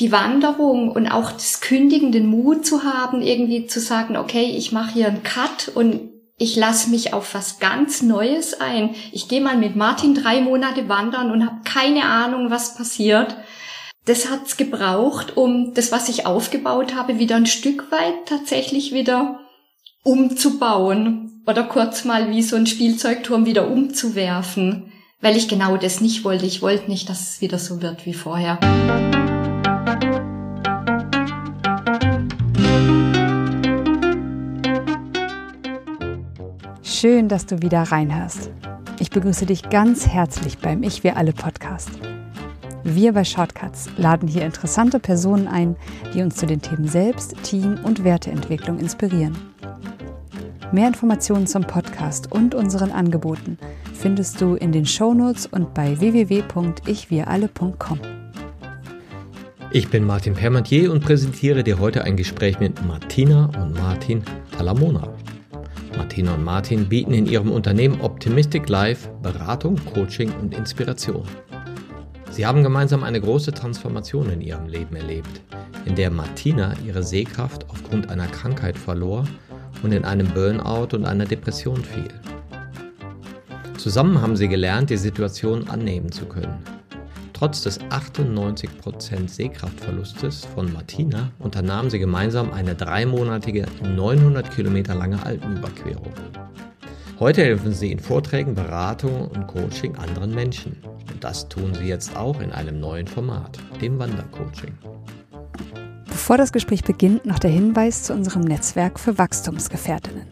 die Wanderung und auch das Kündigen, den Mut zu haben, irgendwie zu sagen, okay, ich mache hier einen Cut und ich lasse mich auf was ganz Neues ein. Ich gehe mal mit Martin drei Monate wandern und habe keine Ahnung, was passiert. Das hat's gebraucht, um das, was ich aufgebaut habe, wieder ein Stück weit tatsächlich wieder umzubauen oder kurz mal wie so ein Spielzeugturm wieder umzuwerfen, weil ich genau das nicht wollte. Ich wollte nicht, dass es wieder so wird wie vorher. Schön, dass du wieder reinhörst. Ich begrüße dich ganz herzlich beim Ich Wir Alle Podcast. Wir bei Shortcuts laden hier interessante Personen ein, die uns zu den Themen Selbst-, Team- und Werteentwicklung inspirieren. Mehr Informationen zum Podcast und unseren Angeboten findest du in den Shownotes und bei www.ichwiralle.com. Ich bin Martin Permantier und präsentiere dir heute ein Gespräch mit Martina und Martin Talamona. Martina und Martin bieten in ihrem Unternehmen Optimistic Life Beratung, Coaching und Inspiration. Sie haben gemeinsam eine große Transformation in ihrem Leben erlebt, in der Martina ihre Sehkraft aufgrund einer Krankheit verlor und in einem Burnout und einer Depression fiel. Zusammen haben sie gelernt, die Situation annehmen zu können Trotz des 98% Sehkraftverlustes von Martina unternahmen sie gemeinsam eine dreimonatige, 900 Kilometer lange Alpenüberquerung. Heute helfen sie in Vorträgen, Beratungen und Coaching anderen Menschen. Und das tun sie jetzt auch in einem neuen Format, dem Wandercoaching. Bevor das Gespräch beginnt, noch der Hinweis zu unserem Netzwerk für Wachstumsgefährtinnen.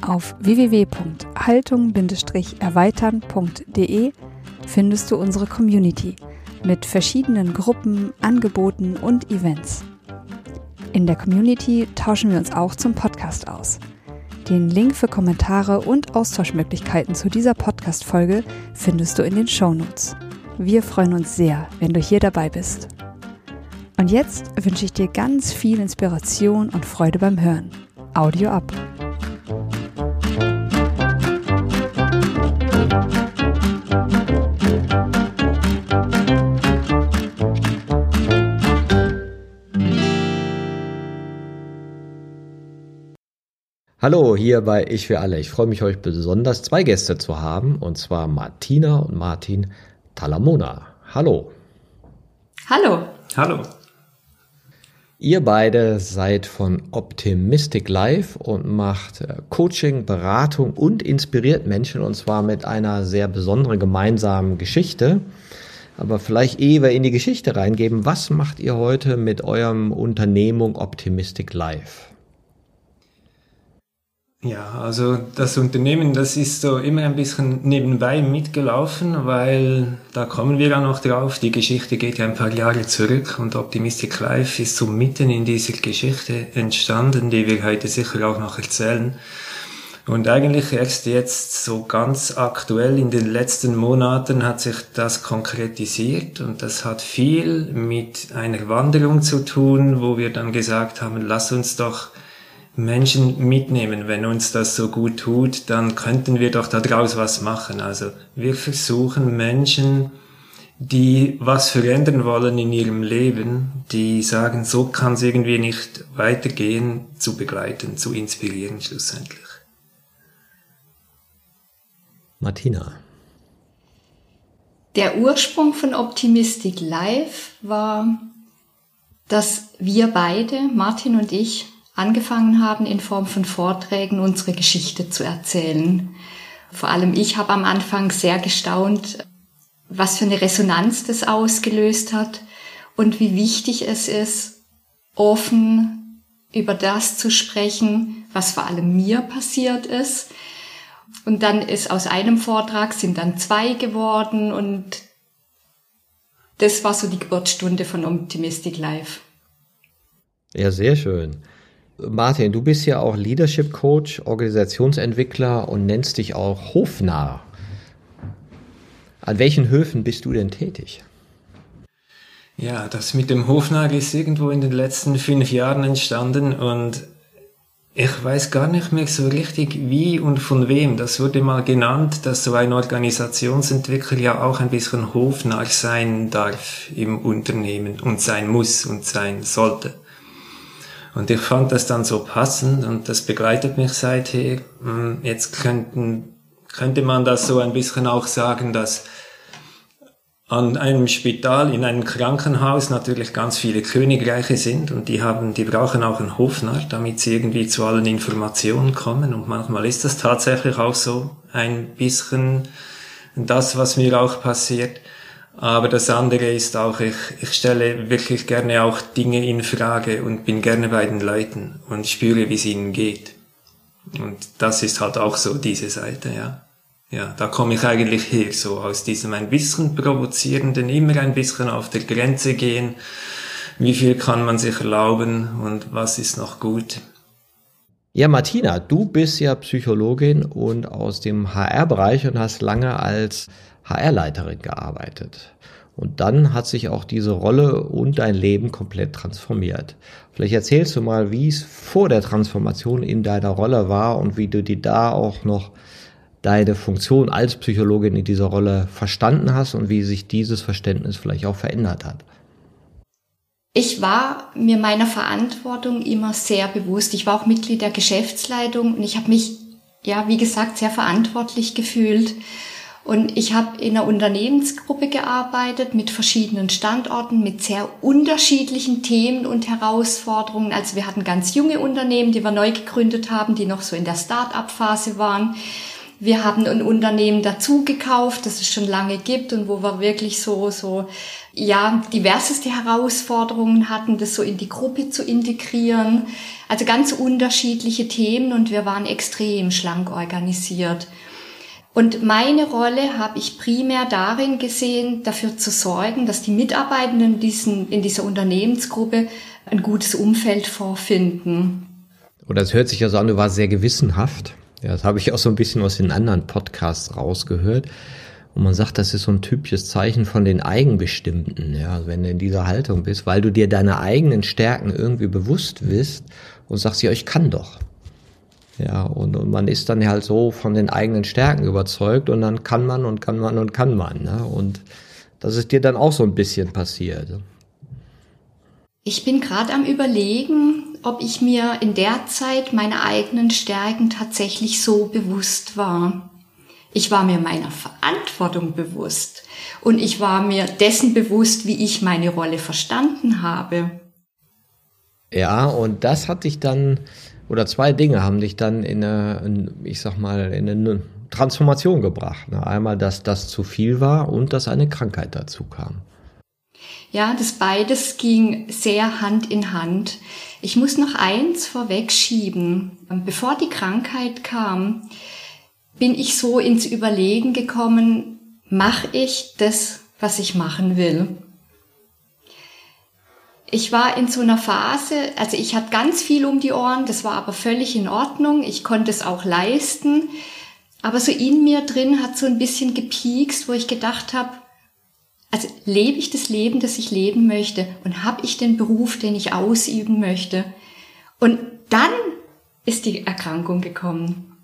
Auf www.haltung-erweitern.de findest du unsere Community mit verschiedenen Gruppen, Angeboten und Events. In der Community tauschen wir uns auch zum Podcast aus. Den Link für Kommentare und Austauschmöglichkeiten zu dieser Podcast-Folge findest du in den Shownotes. Wir freuen uns sehr, wenn du hier dabei bist. Und jetzt wünsche ich dir ganz viel Inspiration und Freude beim Hören. Audio ab. Hallo, hier bei Ich für alle. Ich freue mich, euch besonders zwei Gäste zu haben, und zwar Martina und Martin Talamona. Hallo. Hallo. Hallo. Ihr beide seid von Optimistic Life und macht äh, Coaching, Beratung und inspiriert Menschen, und zwar mit einer sehr besonderen gemeinsamen Geschichte. Aber vielleicht ehe wir in die Geschichte reingeben, was macht ihr heute mit eurem Unternehmung Optimistic Life? Ja, also das Unternehmen, das ist so immer ein bisschen nebenbei mitgelaufen, weil da kommen wir ja noch drauf. Die Geschichte geht ja ein paar Jahre zurück und Optimistic Life ist so mitten in dieser Geschichte entstanden, die wir heute sicher auch noch erzählen. Und eigentlich erst jetzt so ganz aktuell in den letzten Monaten hat sich das konkretisiert und das hat viel mit einer Wanderung zu tun, wo wir dann gesagt haben, lass uns doch Menschen mitnehmen. Wenn uns das so gut tut, dann könnten wir doch daraus was machen. Also wir versuchen Menschen, die was verändern wollen in ihrem Leben, die sagen, so kann es irgendwie nicht weitergehen, zu begleiten, zu inspirieren schlussendlich. Martina. Der Ursprung von Optimistic Life war, dass wir beide, Martin und ich, angefangen haben, in Form von Vorträgen unsere Geschichte zu erzählen. Vor allem ich habe am Anfang sehr gestaunt, was für eine Resonanz das ausgelöst hat und wie wichtig es ist, offen über das zu sprechen, was vor allem mir passiert ist. Und dann ist aus einem Vortrag sind dann zwei geworden und das war so die Geburtsstunde von Optimistic Life. Ja, sehr schön. Martin, du bist ja auch Leadership Coach, Organisationsentwickler und nennst dich auch Hofnarr. An welchen Höfen bist du denn tätig? Ja, das mit dem Hofnarr ist irgendwo in den letzten fünf Jahren entstanden und ich weiß gar nicht mehr so richtig, wie und von wem. Das wurde mal genannt, dass so ein Organisationsentwickler ja auch ein bisschen hofnarr sein darf im Unternehmen und sein muss und sein sollte. Und ich fand das dann so passend und das begleitet mich seither. Hm, jetzt könnten, könnte man das so ein bisschen auch sagen, dass an einem Spital, in einem Krankenhaus natürlich ganz viele Königreiche sind und die haben, die brauchen auch einen Hofner, damit sie irgendwie zu allen Informationen kommen und manchmal ist das tatsächlich auch so ein bisschen das, was mir auch passiert. Aber das andere ist auch, ich, ich stelle wirklich gerne auch Dinge in Frage und bin gerne bei den Leuten und spüre, wie es ihnen geht. Und das ist halt auch so diese Seite, ja. Ja, da komme ich eigentlich her, so aus diesem ein bisschen provozierenden, immer ein bisschen auf der Grenze gehen. Wie viel kann man sich erlauben und was ist noch gut? Ja, Martina, du bist ja Psychologin und aus dem HR-Bereich und hast lange als HR-Leiterin gearbeitet. Und dann hat sich auch diese Rolle und dein Leben komplett transformiert. Vielleicht erzählst du mal, wie es vor der Transformation in deiner Rolle war und wie du die da auch noch deine Funktion als Psychologin in dieser Rolle verstanden hast und wie sich dieses Verständnis vielleicht auch verändert hat. Ich war mir meiner Verantwortung immer sehr bewusst. Ich war auch Mitglied der Geschäftsleitung und ich habe mich, ja, wie gesagt, sehr verantwortlich gefühlt. Und ich habe in einer Unternehmensgruppe gearbeitet mit verschiedenen Standorten, mit sehr unterschiedlichen Themen und Herausforderungen. Also wir hatten ganz junge Unternehmen, die wir neu gegründet haben, die noch so in der Start-up-Phase waren. Wir haben ein Unternehmen dazu gekauft, das es schon lange gibt und wo wir wirklich so, so, ja, diverseste Herausforderungen hatten, das so in die Gruppe zu integrieren. Also ganz unterschiedliche Themen und wir waren extrem schlank organisiert. Und meine Rolle habe ich primär darin gesehen, dafür zu sorgen, dass die Mitarbeitenden in, diesen, in dieser Unternehmensgruppe ein gutes Umfeld vorfinden. Oder es hört sich ja so an, du warst sehr gewissenhaft. Ja, das habe ich auch so ein bisschen aus den anderen Podcasts rausgehört. Und man sagt, das ist so ein typisches Zeichen von den Eigenbestimmten, ja, also wenn du in dieser Haltung bist, weil du dir deine eigenen Stärken irgendwie bewusst bist und sagst, ja, ich kann doch. Ja, und, und man ist dann halt so von den eigenen Stärken überzeugt und dann kann man und kann man und kann man. Ne? Und das ist dir dann auch so ein bisschen passiert. Ich bin gerade am Überlegen, ob ich mir in der Zeit meine eigenen Stärken tatsächlich so bewusst war. Ich war mir meiner Verantwortung bewusst und ich war mir dessen bewusst, wie ich meine Rolle verstanden habe. Ja, und das hat dich dann, oder zwei Dinge haben dich dann in eine, ich sag mal, in eine Transformation gebracht. Einmal, dass das zu viel war und dass eine Krankheit dazu kam. Ja, das beides ging sehr Hand in Hand. Ich muss noch eins vorwegschieben. Bevor die Krankheit kam, bin ich so ins Überlegen gekommen, mache ich das, was ich machen will? Ich war in so einer Phase, also ich hatte ganz viel um die Ohren, das war aber völlig in Ordnung, ich konnte es auch leisten, aber so in mir drin hat so ein bisschen gepiekst, wo ich gedacht habe, also lebe ich das Leben, das ich leben möchte und habe ich den Beruf, den ich ausüben möchte. Und dann ist die Erkrankung gekommen.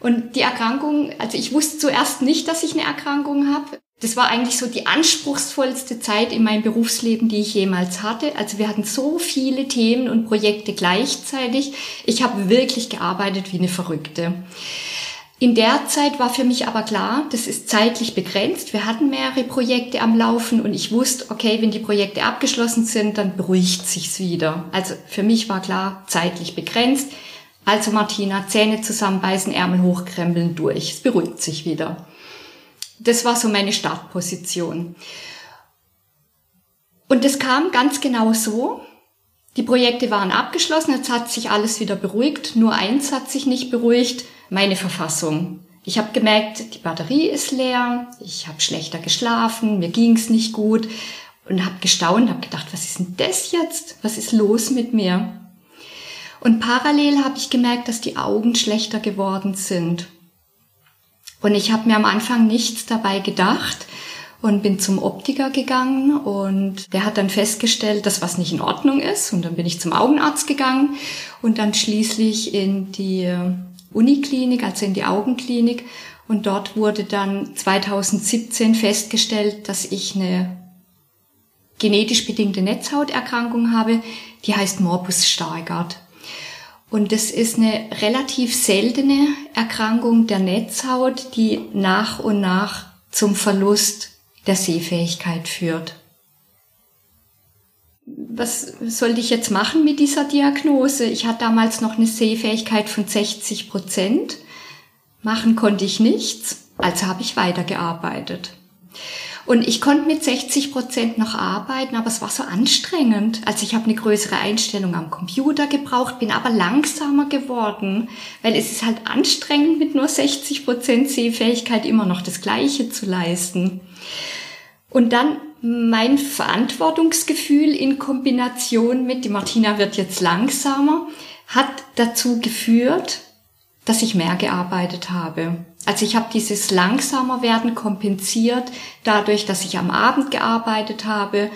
Und die Erkrankung, also ich wusste zuerst nicht, dass ich eine Erkrankung habe. Das war eigentlich so die anspruchsvollste Zeit in meinem Berufsleben, die ich jemals hatte. Also wir hatten so viele Themen und Projekte gleichzeitig. Ich habe wirklich gearbeitet wie eine Verrückte. In der Zeit war für mich aber klar, das ist zeitlich begrenzt. Wir hatten mehrere Projekte am Laufen und ich wusste, okay, wenn die Projekte abgeschlossen sind, dann beruhigt sich's wieder. Also für mich war klar, zeitlich begrenzt. Also Martina, Zähne zusammenbeißen, Ärmel hochkrempeln, durch. Es beruhigt sich wieder. Das war so meine Startposition. Und das kam ganz genau so. Die Projekte waren abgeschlossen, jetzt hat sich alles wieder beruhigt. Nur eins hat sich nicht beruhigt meine Verfassung. Ich habe gemerkt, die Batterie ist leer, ich habe schlechter geschlafen, mir ging's nicht gut und habe gestaunt, habe gedacht, was ist denn das jetzt? Was ist los mit mir? Und parallel habe ich gemerkt, dass die Augen schlechter geworden sind. Und ich habe mir am Anfang nichts dabei gedacht und bin zum Optiker gegangen und der hat dann festgestellt, dass was nicht in Ordnung ist und dann bin ich zum Augenarzt gegangen und dann schließlich in die Uniklinik, also in die Augenklinik und dort wurde dann 2017 festgestellt, dass ich eine genetisch bedingte Netzhauterkrankung habe, die heißt Morbus Stargardt. Und das ist eine relativ seltene Erkrankung der Netzhaut, die nach und nach zum Verlust der Sehfähigkeit führt. Was sollte ich jetzt machen mit dieser Diagnose? Ich hatte damals noch eine Sehfähigkeit von 60 Prozent. Machen konnte ich nichts, also habe ich weitergearbeitet. Und ich konnte mit 60 Prozent noch arbeiten, aber es war so anstrengend. Also ich habe eine größere Einstellung am Computer gebraucht, bin aber langsamer geworden, weil es ist halt anstrengend, mit nur 60 Prozent Sehfähigkeit immer noch das Gleiche zu leisten. Und dann mein Verantwortungsgefühl in Kombination mit, die Martina wird jetzt langsamer, hat dazu geführt, dass ich mehr gearbeitet habe. Also ich habe dieses langsamer werden kompensiert dadurch, dass ich am Abend gearbeitet habe,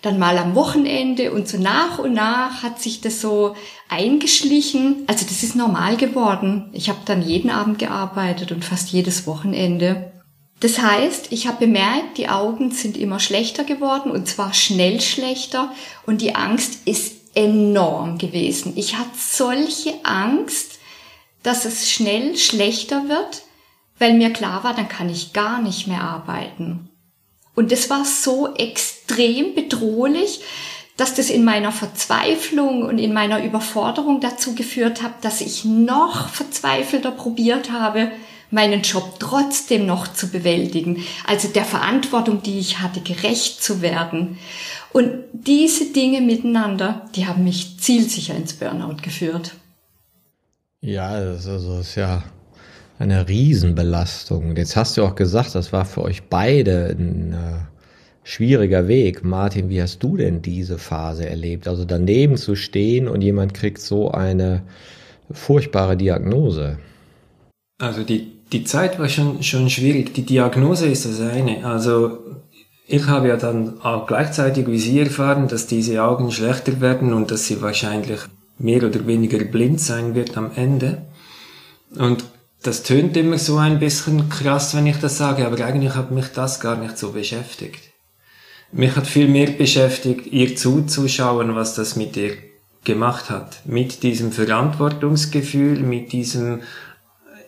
dann mal am Wochenende und so nach und nach hat sich das so eingeschlichen. Also das ist normal geworden. Ich habe dann jeden Abend gearbeitet und fast jedes Wochenende. Das heißt, ich habe bemerkt, die Augen sind immer schlechter geworden und zwar schnell schlechter und die Angst ist enorm gewesen. Ich hatte solche Angst, dass es schnell schlechter wird, weil mir klar war, dann kann ich gar nicht mehr arbeiten. Und das war so extrem bedrohlich, dass das in meiner Verzweiflung und in meiner Überforderung dazu geführt hat, dass ich noch verzweifelter probiert habe, meinen Job trotzdem noch zu bewältigen, also der Verantwortung, die ich hatte, gerecht zu werden. Und diese Dinge miteinander, die haben mich zielsicher ins Burnout geführt. Ja, das ist, ist ja eine Riesenbelastung. Jetzt hast du auch gesagt, das war für euch beide ein äh, schwieriger Weg. Martin, wie hast du denn diese Phase erlebt? Also daneben zu stehen und jemand kriegt so eine furchtbare Diagnose. Also die, die Zeit war schon, schon schwierig. Die Diagnose ist das eine. Also ich habe ja dann auch gleichzeitig wie Sie erfahren, dass diese Augen schlechter werden und dass sie wahrscheinlich mehr oder weniger blind sein wird am Ende. Und das tönt immer so ein bisschen krass, wenn ich das sage, aber eigentlich hat mich das gar nicht so beschäftigt. Mich hat viel mehr beschäftigt, ihr zuzuschauen, was das mit ihr gemacht hat. Mit diesem Verantwortungsgefühl, mit diesem,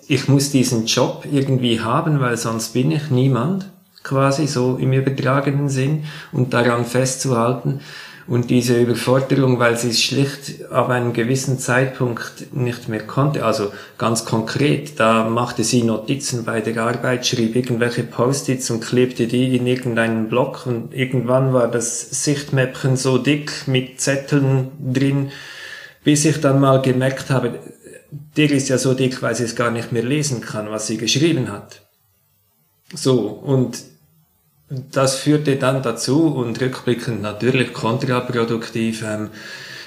ich muss diesen Job irgendwie haben, weil sonst bin ich niemand, quasi so im übertragenen Sinn, und daran festzuhalten. Und diese Überforderung, weil sie es schlicht ab einem gewissen Zeitpunkt nicht mehr konnte, also ganz konkret, da machte sie Notizen bei der Arbeit, schrieb irgendwelche Post-its und klebte die in irgendeinen Block und irgendwann war das Sichtmäppchen so dick mit Zetteln drin, bis ich dann mal gemerkt habe, der ist ja so dick, weil sie es gar nicht mehr lesen kann, was sie geschrieben hat. So, und das führte dann dazu und rückblickend natürlich kontraproduktiv. Ähm,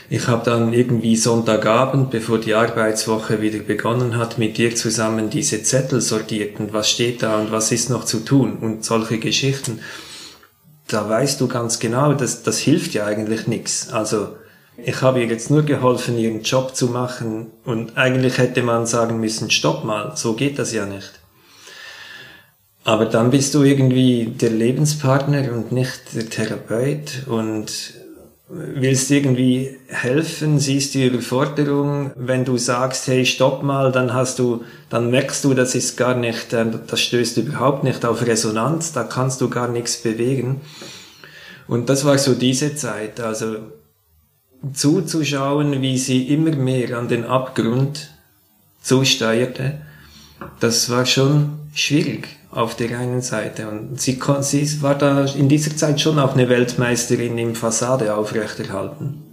ich habe dann irgendwie Sonntagabend, bevor die Arbeitswoche wieder begonnen hat, mit dir zusammen diese Zettel sortiert und was steht da und was ist noch zu tun und solche Geschichten. Da weißt du ganz genau, dass das hilft ja eigentlich nichts. Also ich habe ihr jetzt nur geholfen, ihren Job zu machen und eigentlich hätte man sagen müssen, stopp mal, so geht das ja nicht. Aber dann bist du irgendwie der Lebenspartner und nicht der Therapeut. Und willst irgendwie helfen, siehst die Überforderung, wenn du sagst, hey, stopp mal, dann hast du, dann merkst du, das ist gar nicht, äh, das stößt überhaupt nicht auf Resonanz, da kannst du gar nichts bewegen. Und das war so diese Zeit, also zuzuschauen, wie sie immer mehr an den Abgrund zusteuerte, das war schon schwierig auf der einen Seite. Und sie, sie war da in dieser Zeit schon auch eine Weltmeisterin im Fassade aufrechterhalten.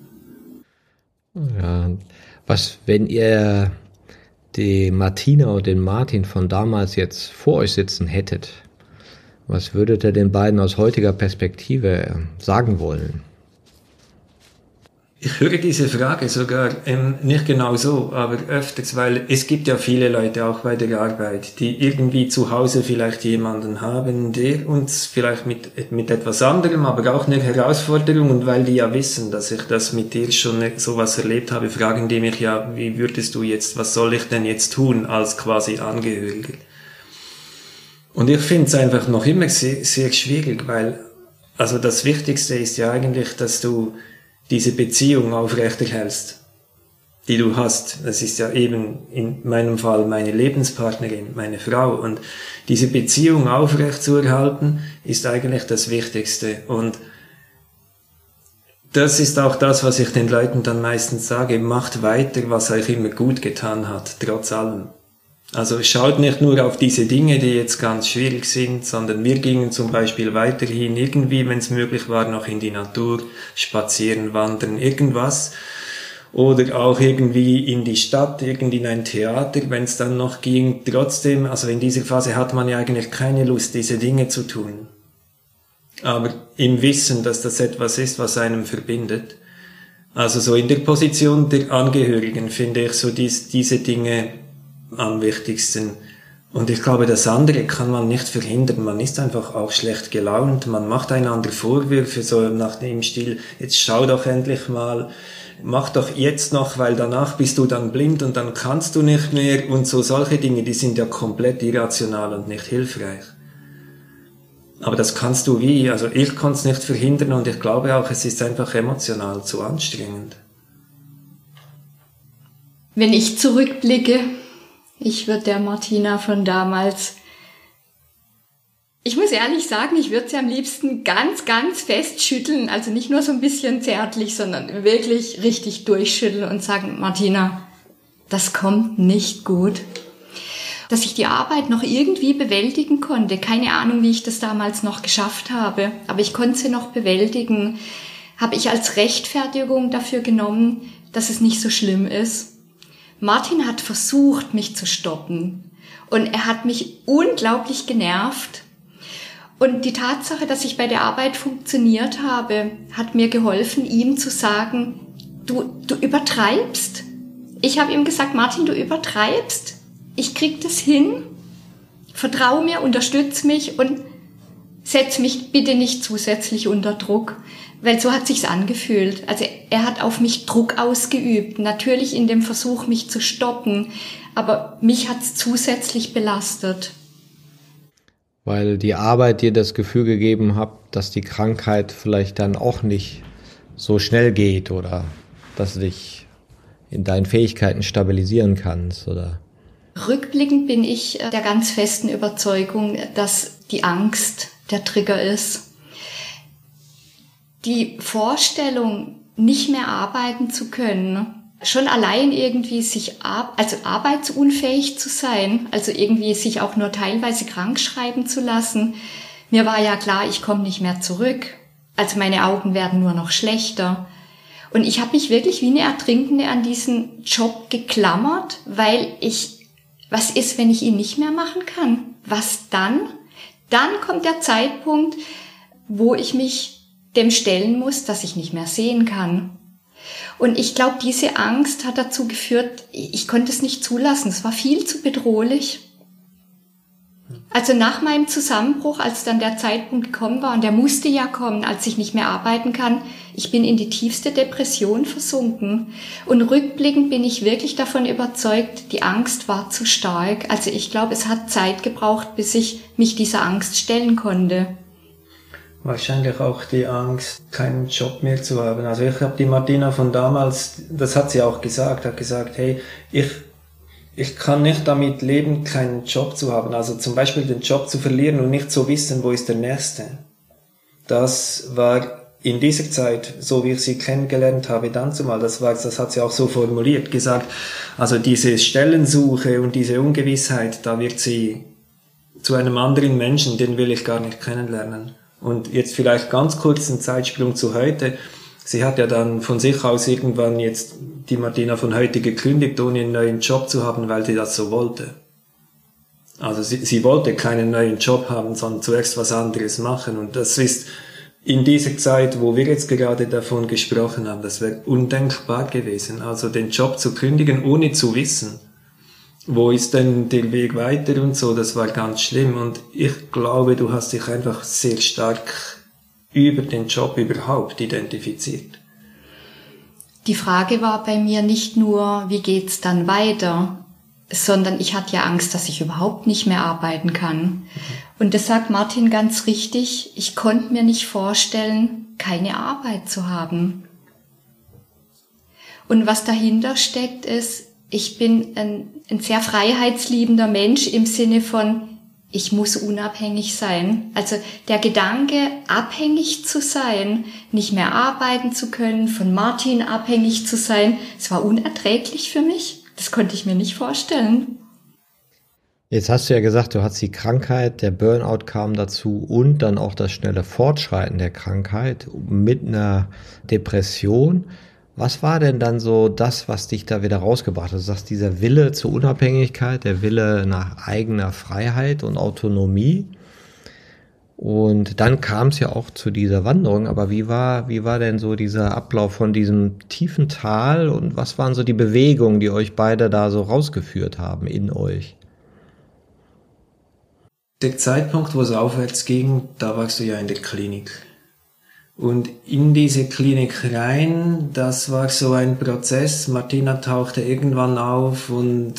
Ja, was, wenn ihr die Martina und den Martin von damals jetzt vor euch sitzen hättet, was würdet ihr den beiden aus heutiger Perspektive sagen wollen? Ich höre diese Frage sogar ähm, nicht genau so, aber öfters, weil es gibt ja viele Leute auch bei der Arbeit, die irgendwie zu Hause vielleicht jemanden haben, der uns vielleicht mit, mit etwas anderem, aber auch eine Herausforderung und weil die ja wissen, dass ich das mit dir schon sowas erlebt habe, fragen die mich ja, wie würdest du jetzt, was soll ich denn jetzt tun als quasi Angehöriger? Und ich finde es einfach noch immer sehr, sehr schwierig, weil also das Wichtigste ist ja eigentlich, dass du diese Beziehung aufrechterhältst, die du hast. Das ist ja eben in meinem Fall meine Lebenspartnerin, meine Frau. Und diese Beziehung aufrechtzuerhalten ist eigentlich das Wichtigste. Und das ist auch das, was ich den Leuten dann meistens sage. Macht weiter, was euch immer gut getan hat, trotz allem. Also schaut nicht nur auf diese Dinge, die jetzt ganz schwierig sind, sondern wir gingen zum Beispiel weiterhin irgendwie, wenn es möglich war, noch in die Natur, spazieren, wandern, irgendwas. Oder auch irgendwie in die Stadt, irgendwie in ein Theater, wenn es dann noch ging. Trotzdem, also in dieser Phase hat man ja eigentlich keine Lust, diese Dinge zu tun. Aber im Wissen, dass das etwas ist, was einem verbindet. Also so in der Position der Angehörigen finde ich so dies, diese Dinge am wichtigsten. Und ich glaube, das andere kann man nicht verhindern. Man ist einfach auch schlecht gelaunt. Man macht einander Vorwürfe, so nach dem Stil, jetzt schau doch endlich mal, mach doch jetzt noch, weil danach bist du dann blind und dann kannst du nicht mehr. Und so solche Dinge, die sind ja komplett irrational und nicht hilfreich. Aber das kannst du wie, also ich kann es nicht verhindern und ich glaube auch, es ist einfach emotional zu anstrengend. Wenn ich zurückblicke, ich würde der Martina von damals, ich muss ehrlich sagen, ich würde sie am liebsten ganz, ganz fest schütteln. Also nicht nur so ein bisschen zärtlich, sondern wirklich richtig durchschütteln und sagen, Martina, das kommt nicht gut. Dass ich die Arbeit noch irgendwie bewältigen konnte. Keine Ahnung, wie ich das damals noch geschafft habe, aber ich konnte sie noch bewältigen. Habe ich als Rechtfertigung dafür genommen, dass es nicht so schlimm ist. Martin hat versucht, mich zu stoppen. Und er hat mich unglaublich genervt. Und die Tatsache, dass ich bei der Arbeit funktioniert habe, hat mir geholfen, ihm zu sagen, du, du übertreibst. Ich habe ihm gesagt, Martin, du übertreibst. Ich krieg das hin. Vertrau mir, unterstütz mich und setz mich bitte nicht zusätzlich unter Druck weil so hat sich's angefühlt. Also er hat auf mich Druck ausgeübt, natürlich in dem Versuch, mich zu stoppen, aber mich hat's zusätzlich belastet. Weil die Arbeit dir das Gefühl gegeben hat, dass die Krankheit vielleicht dann auch nicht so schnell geht oder dass du dich in deinen Fähigkeiten stabilisieren kannst oder Rückblickend bin ich der ganz festen Überzeugung, dass die Angst der Trigger ist die Vorstellung, nicht mehr arbeiten zu können, schon allein irgendwie sich, ab, also arbeitsunfähig zu sein, also irgendwie sich auch nur teilweise krank schreiben zu lassen. Mir war ja klar, ich komme nicht mehr zurück. Also meine Augen werden nur noch schlechter. Und ich habe mich wirklich wie eine Ertrinkende an diesen Job geklammert, weil ich, was ist, wenn ich ihn nicht mehr machen kann? Was dann? Dann kommt der Zeitpunkt, wo ich mich dem stellen muss, dass ich nicht mehr sehen kann. Und ich glaube, diese Angst hat dazu geführt, ich konnte es nicht zulassen. Es war viel zu bedrohlich. Also nach meinem Zusammenbruch, als dann der Zeitpunkt gekommen war, und der musste ja kommen, als ich nicht mehr arbeiten kann, ich bin in die tiefste Depression versunken. Und rückblickend bin ich wirklich davon überzeugt, die Angst war zu stark. Also ich glaube, es hat Zeit gebraucht, bis ich mich dieser Angst stellen konnte wahrscheinlich auch die Angst, keinen Job mehr zu haben. Also ich habe die Martina von damals, das hat sie auch gesagt, hat gesagt, hey, ich, ich kann nicht damit leben, keinen Job zu haben. Also zum Beispiel den Job zu verlieren und nicht zu wissen, wo ist der nächste. Das war in dieser Zeit, so wie ich sie kennengelernt habe, dann zumal, das war, das hat sie auch so formuliert, gesagt, also diese Stellensuche und diese Ungewissheit, da wird sie zu einem anderen Menschen, den will ich gar nicht kennenlernen. Und jetzt vielleicht ganz kurz ein Zeitsprung zu heute. Sie hat ja dann von sich aus irgendwann jetzt die Martina von heute gekündigt, ohne einen neuen Job zu haben, weil sie das so wollte. Also sie, sie wollte keinen neuen Job haben, sondern zuerst was anderes machen. Und das ist in dieser Zeit, wo wir jetzt gerade davon gesprochen haben, das wäre undenkbar gewesen. Also den Job zu kündigen, ohne zu wissen, wo ist denn der Weg weiter und so, das war ganz schlimm. Und ich glaube, du hast dich einfach sehr stark über den Job überhaupt identifiziert. Die Frage war bei mir nicht nur, wie geht's dann weiter, sondern ich hatte ja Angst, dass ich überhaupt nicht mehr arbeiten kann. Und das sagt Martin ganz richtig, ich konnte mir nicht vorstellen, keine Arbeit zu haben. Und was dahinter steckt, ist, ich bin ein, ein sehr freiheitsliebender Mensch im Sinne von, ich muss unabhängig sein. Also der Gedanke, abhängig zu sein, nicht mehr arbeiten zu können, von Martin abhängig zu sein, es war unerträglich für mich. Das konnte ich mir nicht vorstellen. Jetzt hast du ja gesagt, du hast die Krankheit, der Burnout kam dazu und dann auch das schnelle Fortschreiten der Krankheit mit einer Depression. Was war denn dann so das, was dich da wieder rausgebracht hat? Du sagst, dieser Wille zur Unabhängigkeit, der Wille nach eigener Freiheit und Autonomie. Und dann kam es ja auch zu dieser Wanderung. Aber wie war, wie war denn so dieser Ablauf von diesem tiefen Tal und was waren so die Bewegungen, die euch beide da so rausgeführt haben in euch? der Zeitpunkt, wo es aufwärts ging, da warst du ja in der Klinik. Und in diese Klinik rein, das war so ein Prozess. Martina tauchte irgendwann auf und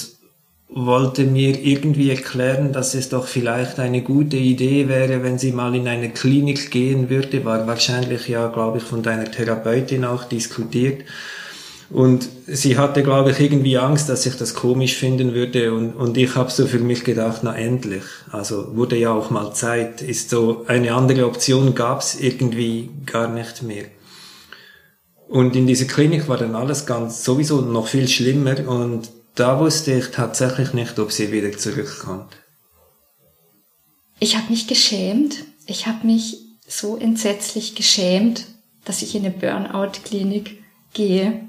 wollte mir irgendwie erklären, dass es doch vielleicht eine gute Idee wäre, wenn sie mal in eine Klinik gehen würde, war wahrscheinlich ja, glaube ich, von deiner Therapeutin auch diskutiert. Und sie hatte, glaube ich, irgendwie Angst, dass ich das komisch finden würde. Und, und ich habe so für mich gedacht, na endlich. Also wurde ja auch mal Zeit. Ist so eine andere Option gab's irgendwie gar nicht mehr. Und in dieser Klinik war dann alles ganz sowieso noch viel schlimmer. Und da wusste ich tatsächlich nicht, ob sie wieder zurückkommt. Ich habe mich geschämt. Ich habe mich so entsetzlich geschämt, dass ich in eine Burnout-Klinik gehe.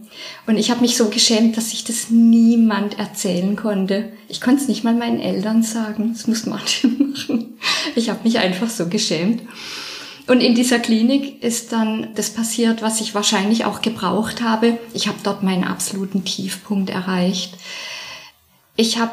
Und ich habe mich so geschämt, dass ich das niemand erzählen konnte. Ich konnte es nicht mal meinen Eltern sagen. Das muss Martin machen. Ich habe mich einfach so geschämt. Und in dieser Klinik ist dann das passiert, was ich wahrscheinlich auch gebraucht habe. Ich habe dort meinen absoluten Tiefpunkt erreicht. Ich habe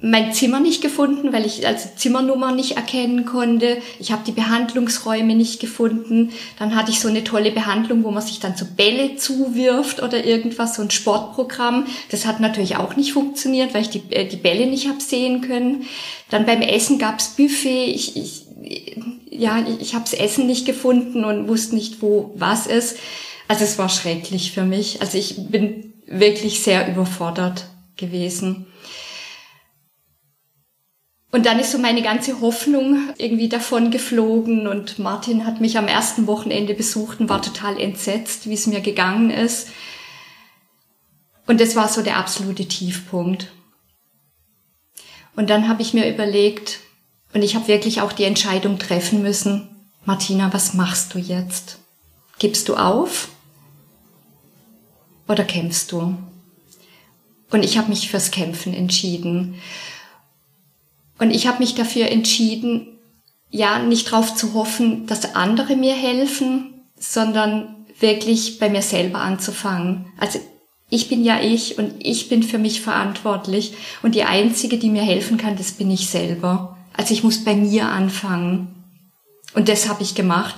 mein Zimmer nicht gefunden, weil ich also Zimmernummer nicht erkennen konnte. Ich habe die Behandlungsräume nicht gefunden. Dann hatte ich so eine tolle Behandlung, wo man sich dann so Bälle zuwirft oder irgendwas, so ein Sportprogramm. Das hat natürlich auch nicht funktioniert, weil ich die, äh, die Bälle nicht hab sehen können. Dann beim Essen gab's Buffet. Ich, ich, ja, ich habe das Essen nicht gefunden und wusste nicht, wo was ist. Also es war schrecklich für mich. Also ich bin wirklich sehr überfordert gewesen. Und dann ist so meine ganze Hoffnung irgendwie davon geflogen und Martin hat mich am ersten Wochenende besucht und war total entsetzt, wie es mir gegangen ist. Und das war so der absolute Tiefpunkt. Und dann habe ich mir überlegt, und ich habe wirklich auch die Entscheidung treffen müssen, Martina, was machst du jetzt? Gibst du auf oder kämpfst du? Und ich habe mich fürs Kämpfen entschieden. Und ich habe mich dafür entschieden, ja, nicht darauf zu hoffen, dass andere mir helfen, sondern wirklich bei mir selber anzufangen. Also ich bin ja ich und ich bin für mich verantwortlich und die Einzige, die mir helfen kann, das bin ich selber. Also ich muss bei mir anfangen. Und das habe ich gemacht.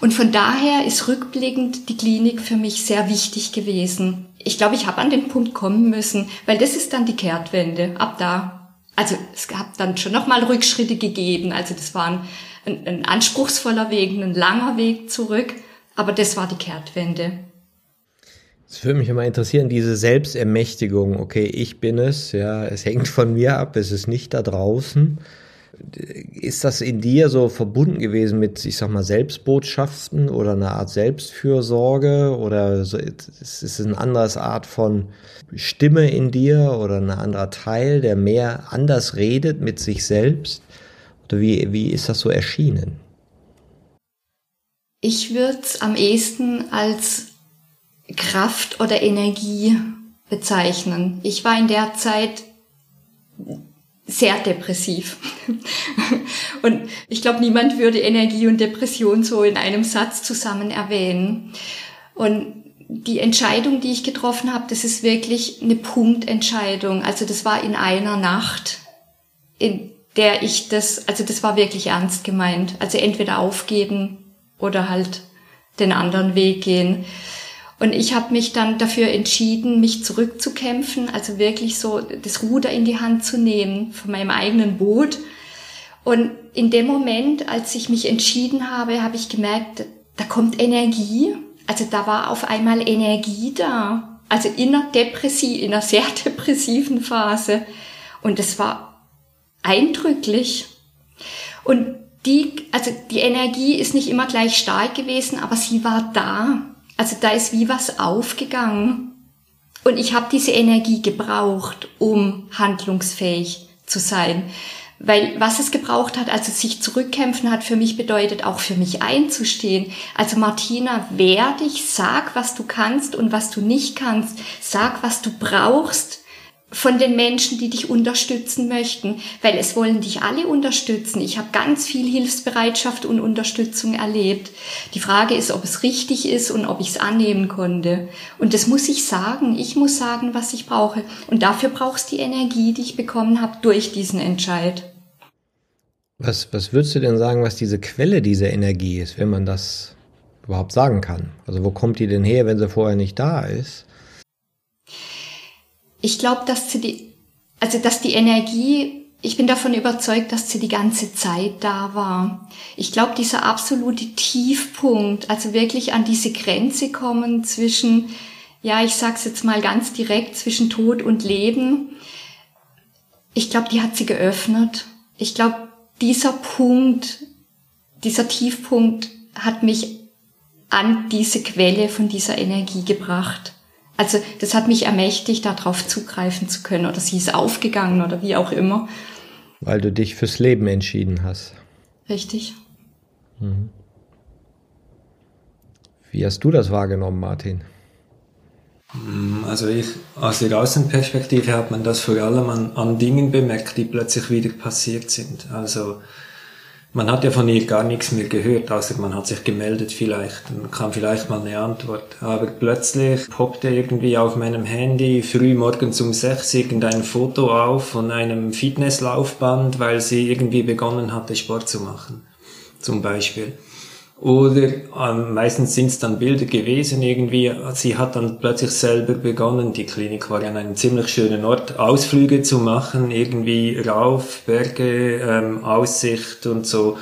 Und von daher ist rückblickend die Klinik für mich sehr wichtig gewesen. Ich glaube, ich habe an den Punkt kommen müssen, weil das ist dann die Kehrtwende. Ab da also es gab dann schon nochmal Rückschritte gegeben. Also das war ein, ein, anspruchsvoller Weg, ein langer Weg zurück, aber das war die Kehrtwende. Es würde mich immer interessieren, diese Selbstermächtigung. Okay, ich bin es, ja, es hängt von mir ab, es ist nicht da draußen. Ist das in dir so verbunden gewesen mit, ich sag mal, Selbstbotschaften oder einer Art Selbstfürsorge oder ist es eine andere Art von Stimme in dir oder ein anderer Teil, der mehr anders redet mit sich selbst? Oder wie, wie ist das so erschienen? Ich würde es am ehesten als Kraft oder Energie bezeichnen. Ich war in der Zeit sehr depressiv. und ich glaube, niemand würde Energie und Depression so in einem Satz zusammen erwähnen. Und die Entscheidung, die ich getroffen habe, das ist wirklich eine Punktentscheidung. Also das war in einer Nacht, in der ich das, also das war wirklich ernst gemeint. Also entweder aufgeben oder halt den anderen Weg gehen. Und ich habe mich dann dafür entschieden, mich zurückzukämpfen, also wirklich so das Ruder in die Hand zu nehmen von meinem eigenen Boot. Und in dem Moment, als ich mich entschieden habe, habe ich gemerkt, da kommt Energie. Also da war auf einmal Energie da. Also in einer depressiv, in einer sehr depressiven Phase. Und das war eindrücklich. Und die, also die Energie ist nicht immer gleich stark gewesen, aber sie war da. Also da ist wie was aufgegangen. Und ich habe diese Energie gebraucht, um handlungsfähig zu sein. Weil was es gebraucht hat, also sich zurückkämpfen hat für mich bedeutet, auch für mich einzustehen. Also Martina, wehr dich, sag, was du kannst und was du nicht kannst. Sag, was du brauchst von den Menschen, die dich unterstützen möchten, weil es wollen dich alle unterstützen. Ich habe ganz viel Hilfsbereitschaft und Unterstützung erlebt. Die Frage ist, ob es richtig ist und ob ich es annehmen konnte. Und das muss ich sagen. Ich muss sagen, was ich brauche. Und dafür brauchst du die Energie, die ich bekommen habe durch diesen Entscheid. Was, was würdest du denn sagen, was diese Quelle dieser Energie ist, wenn man das überhaupt sagen kann? Also wo kommt die denn her, wenn sie vorher nicht da ist? Ich glaube, dass sie die, also dass die Energie, ich bin davon überzeugt, dass sie die ganze Zeit da war. Ich glaube, dieser absolute Tiefpunkt, also wirklich an diese Grenze kommen zwischen, ja, ich sag's jetzt mal ganz direkt, zwischen Tod und Leben. Ich glaube, die hat sie geöffnet. Ich glaube, dieser Punkt, dieser Tiefpunkt hat mich an diese Quelle von dieser Energie gebracht. Also das hat mich ermächtigt, darauf zugreifen zu können oder sie ist aufgegangen oder wie auch immer. Weil du dich fürs Leben entschieden hast. Richtig. Mhm. Wie hast du das wahrgenommen, Martin? Mm, also ich, aus der Außenperspektive hat man das vor allem an, an Dingen bemerkt, die plötzlich wieder passiert sind. Also man hat ja von ihr gar nichts mehr gehört, außer man hat sich gemeldet vielleicht und kam vielleicht mal eine Antwort. Aber plötzlich poppte irgendwie auf meinem Handy früh morgens um sechs irgendein Foto auf von einem Fitnesslaufband, weil sie irgendwie begonnen hatte, Sport zu machen. Zum Beispiel. Oder ähm, meistens sind es dann Bilder gewesen irgendwie. Sie hat dann plötzlich selber begonnen. Die Klinik war an einem ziemlich schönen Ort, Ausflüge zu machen, irgendwie rauf, Berge, ähm, Aussicht und so.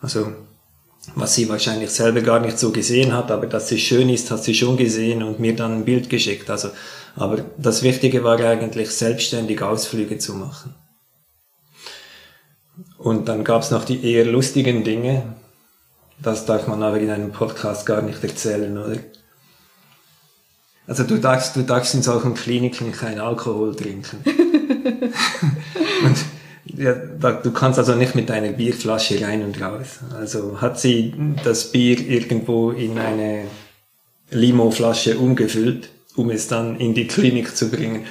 Also was sie wahrscheinlich selber gar nicht so gesehen hat, aber dass es schön ist, hat sie schon gesehen und mir dann ein Bild geschickt. Also, aber das Wichtige war eigentlich selbstständig Ausflüge zu machen. Und dann gab es noch die eher lustigen Dinge, das darf man aber in einem Podcast gar nicht erzählen, oder? Also du darfst, du darfst in solchen Kliniken kein Alkohol trinken. und, ja, da, du kannst also nicht mit einer Bierflasche rein und raus. Also hat sie das Bier irgendwo in eine Limo-Flasche umgefüllt, um es dann in die Klinik zu bringen.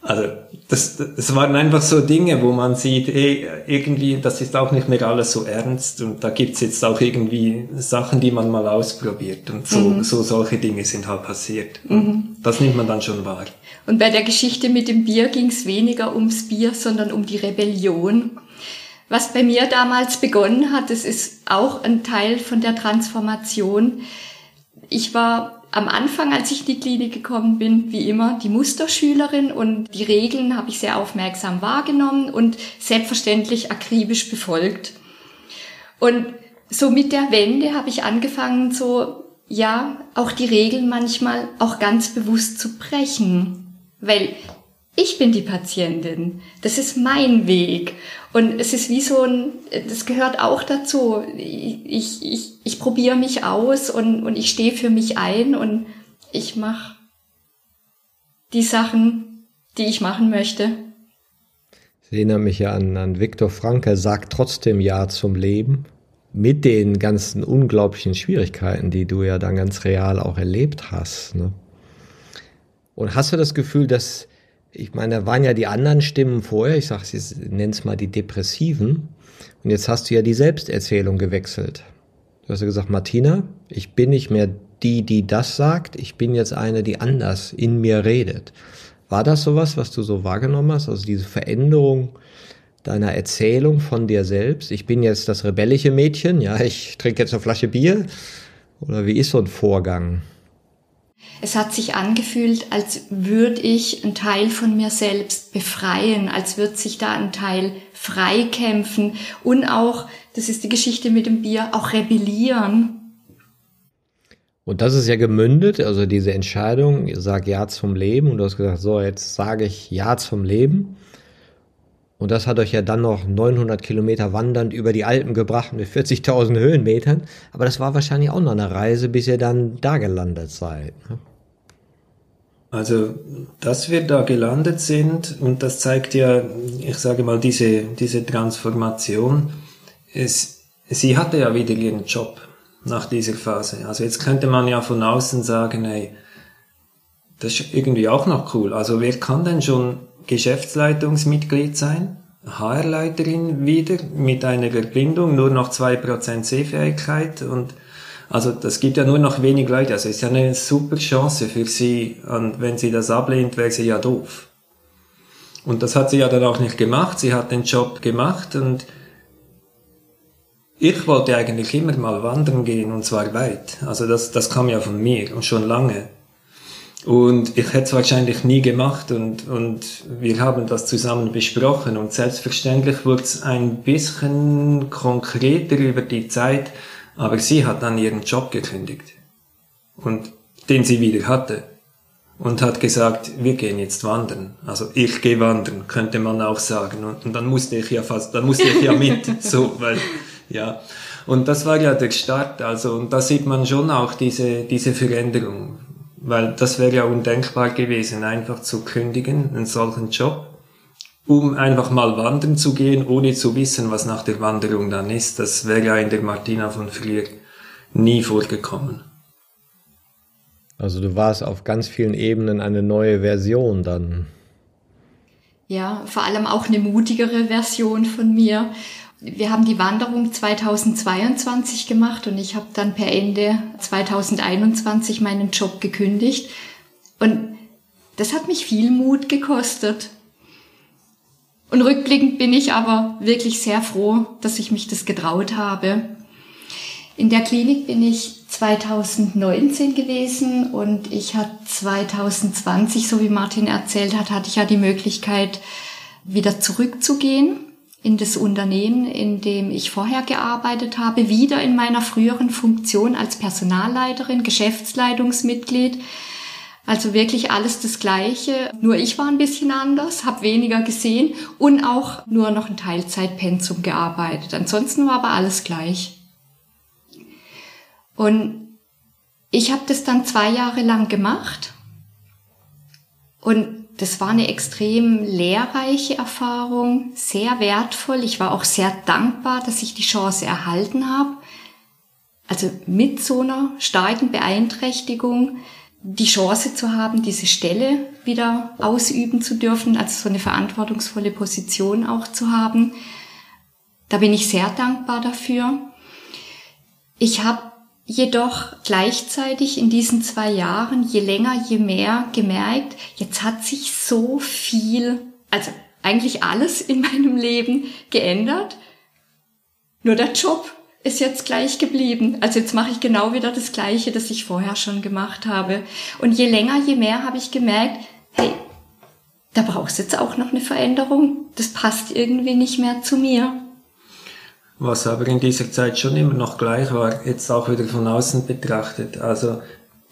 Also das, das waren einfach so Dinge, wo man sieht, ey, irgendwie, das ist auch nicht mehr alles so ernst und da gibt's jetzt auch irgendwie Sachen, die man mal ausprobiert und so, mhm. so solche Dinge sind halt passiert. Mhm. Das nimmt man dann schon wahr. Und bei der Geschichte mit dem Bier ging's weniger ums Bier, sondern um die Rebellion. Was bei mir damals begonnen hat, das ist auch ein Teil von der Transformation. Ich war am Anfang, als ich in die Klinik gekommen bin, wie immer die Musterschülerin und die Regeln habe ich sehr aufmerksam wahrgenommen und selbstverständlich akribisch befolgt. Und so mit der Wende habe ich angefangen, so, ja, auch die Regeln manchmal auch ganz bewusst zu brechen. Weil ich bin die Patientin. Das ist mein Weg. Und es ist wie so ein, das gehört auch dazu. Ich, ich, ich probiere mich aus und, und ich stehe für mich ein und ich mache die Sachen, die ich machen möchte. Ich erinnere mich ja an, an Viktor Frankl, sagt trotzdem Ja zum Leben. Mit den ganzen unglaublichen Schwierigkeiten, die du ja dann ganz real auch erlebt hast. Ne? Und hast du das Gefühl, dass Ich meine, da waren ja die anderen Stimmen vorher, ich sage es, nenne es mal die Depressiven. Und jetzt hast du ja die Selbsterzählung gewechselt. Du hast ja gesagt, Martina, ich bin nicht mehr die, die das sagt, ich bin jetzt eine, die anders in mir redet. War das sowas, was du so wahrgenommen hast? Also diese Veränderung deiner Erzählung von dir selbst? Ich bin jetzt das rebellische Mädchen, ja, ich trinke jetzt eine Flasche Bier. Oder wie ist so ein Vorgang? Es hat sich angefühlt, als würde ich einen Teil von mir selbst befreien, als würde sich da ein Teil freikämpfen und auch, das ist die Geschichte mit dem Bier, auch rebellieren. Und das ist ja gemündet, also diese Entscheidung, sag Ja zum Leben und du hast gesagt, so, jetzt sage ich Ja zum Leben. Und das hat euch ja dann noch 900 Kilometer wandernd über die Alpen gebracht mit 40.000 Höhenmetern. Aber das war wahrscheinlich auch noch eine Reise, bis ihr dann da gelandet seid. Ne? Also, dass wir da gelandet sind, und das zeigt ja, ich sage mal, diese, diese Transformation. Es, sie hatte ja wieder ihren Job nach dieser Phase. Also jetzt könnte man ja von außen sagen, hey, das ist irgendwie auch noch cool. Also wer kann denn schon Geschäftsleitungsmitglied sein? HR-Leiterin wieder mit einer Verbindung, nur noch zwei Prozent Sehfähigkeit und also das gibt ja nur noch wenig Leute. Also es ist ja eine super Chance für sie und wenn sie das ablehnt, wäre sie ja doof. Und das hat sie ja dann auch nicht gemacht. Sie hat den Job gemacht und ich wollte eigentlich immer mal wandern gehen und zwar weit. Also das, das kam ja von mir und schon lange. Und ich hätte es wahrscheinlich nie gemacht und, und wir haben das zusammen besprochen und selbstverständlich wurde es ein bisschen konkreter über die Zeit, aber sie hat dann ihren Job gekündigt und den sie wieder hatte und hat gesagt, wir gehen jetzt wandern. Also ich gehe wandern, könnte man auch sagen. Und, und dann musste ich ja fast, dann musste ich ja mit, so, weil ja. Und das war ja der Start, also, und da sieht man schon auch diese, diese Veränderung. Weil das wäre ja undenkbar gewesen, einfach zu kündigen, einen solchen Job, um einfach mal wandern zu gehen, ohne zu wissen, was nach der Wanderung dann ist. Das wäre ja in der Martina von früher nie vorgekommen. Also du warst auf ganz vielen Ebenen eine neue Version dann. Ja, vor allem auch eine mutigere Version von mir wir haben die Wanderung 2022 gemacht und ich habe dann per Ende 2021 meinen Job gekündigt. Und das hat mich viel Mut gekostet. Und rückblickend bin ich aber wirklich sehr froh, dass ich mich das getraut habe. In der Klinik bin ich 2019 gewesen und ich hatte 2020, so wie Martin erzählt hat, hatte ich ja die Möglichkeit, wieder zurückzugehen in das Unternehmen, in dem ich vorher gearbeitet habe, wieder in meiner früheren Funktion als Personalleiterin, Geschäftsleitungsmitglied. Also wirklich alles das Gleiche. Nur ich war ein bisschen anders, habe weniger gesehen und auch nur noch ein Teilzeitpensum gearbeitet. Ansonsten war aber alles gleich. Und ich habe das dann zwei Jahre lang gemacht und das war eine extrem lehrreiche Erfahrung, sehr wertvoll. Ich war auch sehr dankbar, dass ich die Chance erhalten habe. Also mit so einer starken Beeinträchtigung die Chance zu haben, diese Stelle wieder ausüben zu dürfen, also so eine verantwortungsvolle Position auch zu haben. Da bin ich sehr dankbar dafür. Ich habe jedoch gleichzeitig in diesen zwei Jahren, je länger, je mehr gemerkt, jetzt hat sich so viel, also eigentlich alles in meinem Leben geändert. Nur der Job ist jetzt gleich geblieben. Also jetzt mache ich genau wieder das Gleiche, das ich vorher schon gemacht habe. Und je länger, je mehr habe ich gemerkt, hey, da brauchst du jetzt auch noch eine Veränderung. Das passt irgendwie nicht mehr zu mir was aber in dieser Zeit schon immer noch gleich war, jetzt auch wieder von außen betrachtet. Also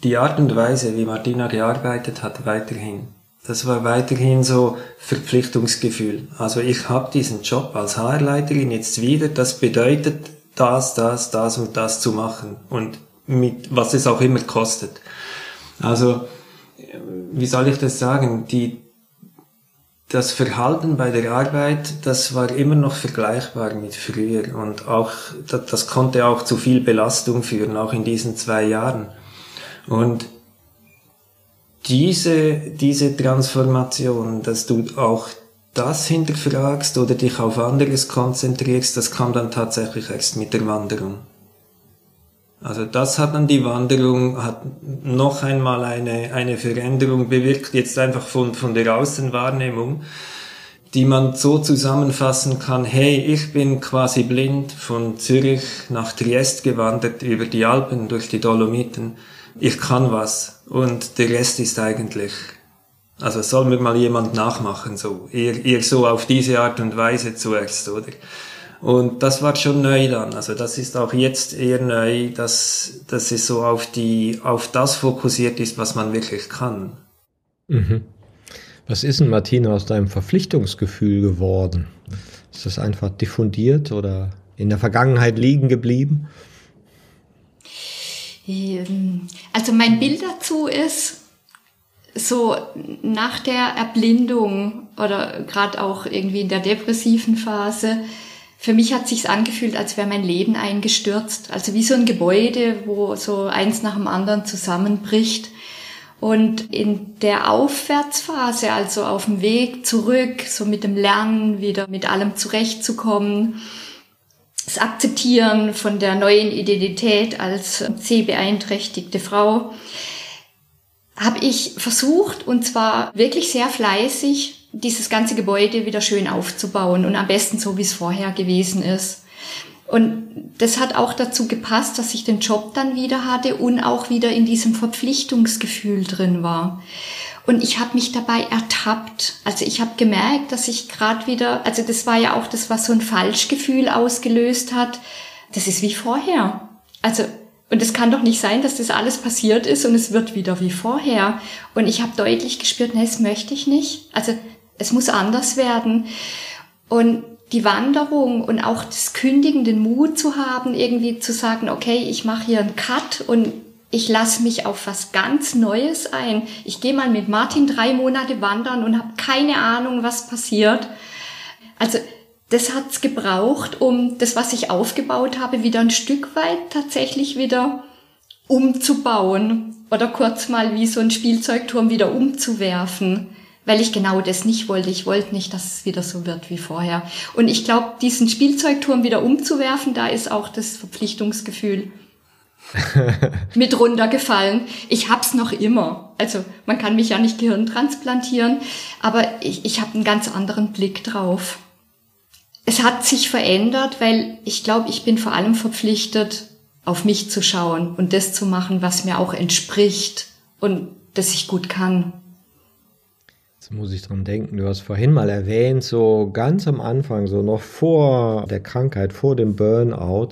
die Art und Weise, wie Martina gearbeitet hat, weiterhin. Das war weiterhin so Verpflichtungsgefühl. Also ich habe diesen Job als HR-Leiterin jetzt wieder, das bedeutet das, das, das und das zu machen und mit was es auch immer kostet. Also wie soll ich das sagen? Die das Verhalten bei der Arbeit, das war immer noch vergleichbar mit früher und auch, das, das konnte auch zu viel Belastung führen, auch in diesen zwei Jahren. Und diese, diese Transformation, dass du auch das hinterfragst oder dich auf anderes konzentrierst, das kam dann tatsächlich erst mit der Wanderung. Also das hat dann die Wanderung, hat noch einmal eine, eine Veränderung bewirkt, jetzt einfach von, von der Außenwahrnehmung, die man so zusammenfassen kann, hey, ich bin quasi blind von Zürich nach Triest gewandert, über die Alpen, durch die Dolomiten. Ich kann was und der Rest ist eigentlich also soll mir mal jemand nachmachen, so. Eher, eher so auf diese Art und Weise zuerst, oder? Und das war schon neu dann. Also das ist auch jetzt eher neu, dass, dass es so auf die, auf das fokussiert ist, was man wirklich kann. Mhm. Was ist denn, Martina, aus deinem Verpflichtungsgefühl geworden? Ist das einfach diffundiert oder in der Vergangenheit liegen geblieben? Ähm, also mein Bild dazu ist, so nach der Erblindung oder gerade auch irgendwie in der depressiven Phase, für mich hat sich's angefühlt, als wäre mein Leben eingestürzt. Also wie so ein Gebäude, wo so eins nach dem anderen zusammenbricht. Und in der Aufwärtsphase, also auf dem Weg zurück, so mit dem Lernen wieder mit allem zurechtzukommen, das Akzeptieren von der neuen Identität als sehbeeinträchtigte Frau, habe ich versucht, und zwar wirklich sehr fleißig, dieses ganze Gebäude wieder schön aufzubauen und am besten so, wie es vorher gewesen ist. Und das hat auch dazu gepasst, dass ich den Job dann wieder hatte und auch wieder in diesem Verpflichtungsgefühl drin war. Und ich habe mich dabei ertappt. Also ich habe gemerkt, dass ich gerade wieder, also das war ja auch das, was so ein Falschgefühl ausgelöst hat. Das ist wie vorher. Also und es kann doch nicht sein, dass das alles passiert ist und es wird wieder wie vorher. Und ich habe deutlich gespürt, nee, das möchte ich nicht. Also es muss anders werden. Und die Wanderung und auch das Kündigen, den Mut zu haben, irgendwie zu sagen, okay, ich mache hier einen Cut und ich lasse mich auf was ganz Neues ein. Ich gehe mal mit Martin drei Monate wandern und habe keine Ahnung, was passiert. Also das hat's gebraucht, um das, was ich aufgebaut habe, wieder ein Stück weit tatsächlich wieder umzubauen oder kurz mal wie so ein Spielzeugturm wieder umzuwerfen, weil ich genau das nicht wollte. Ich wollte nicht, dass es wieder so wird wie vorher. Und ich glaube, diesen Spielzeugturm wieder umzuwerfen, da ist auch das Verpflichtungsgefühl mit runtergefallen. Ich hab's noch immer. Also man kann mich ja nicht Gehirn transplantieren, aber ich, ich habe einen ganz anderen Blick drauf es hat sich verändert, weil ich glaube, ich bin vor allem verpflichtet, auf mich zu schauen und das zu machen, was mir auch entspricht und das ich gut kann. Jetzt muss ich dran denken, du hast vorhin mal erwähnt, so ganz am Anfang, so noch vor der Krankheit, vor dem Burnout,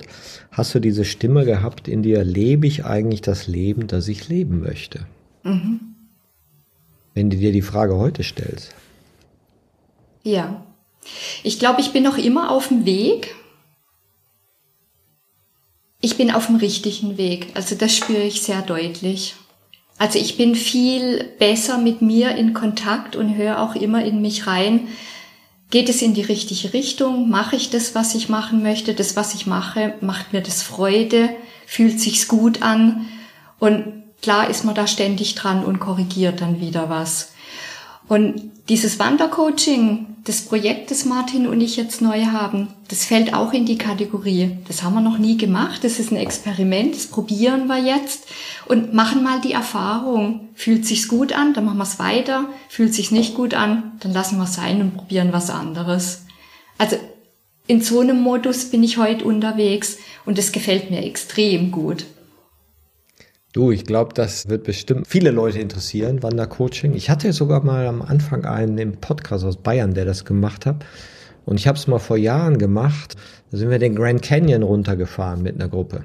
hast du diese Stimme gehabt in dir, lebe ich eigentlich das Leben, das ich leben möchte? Mhm. Wenn du dir die Frage heute stellst. Ja. Ich glaube, ich bin noch immer auf dem Weg. Ich bin auf dem richtigen Weg. Also das spüre ich sehr deutlich. Also ich bin viel besser mit mir in Kontakt und höre auch immer in mich rein. Geht es in die richtige Richtung? Mache ich das, was ich machen möchte? Das, was ich mache, macht mir das Freude? Fühlt sich's gut an? Und klar ist man da ständig dran und korrigiert dann wieder was. Und dieses Wandercoaching, das Projekt, das Martin und ich jetzt neu haben, das fällt auch in die Kategorie. Das haben wir noch nie gemacht. Das ist ein Experiment. Das probieren wir jetzt und machen mal die Erfahrung. Fühlt sich's gut an, dann machen wir es weiter. Fühlt sich's nicht gut an, dann lassen wir es sein und probieren was anderes. Also in so einem Modus bin ich heute unterwegs und das gefällt mir extrem gut. Du, ich glaube, das wird bestimmt viele Leute interessieren, Wandercoaching. Ich hatte sogar mal am Anfang einen im Podcast aus Bayern, der das gemacht hat. Und ich habe es mal vor Jahren gemacht. Da sind wir den Grand Canyon runtergefahren mit einer Gruppe.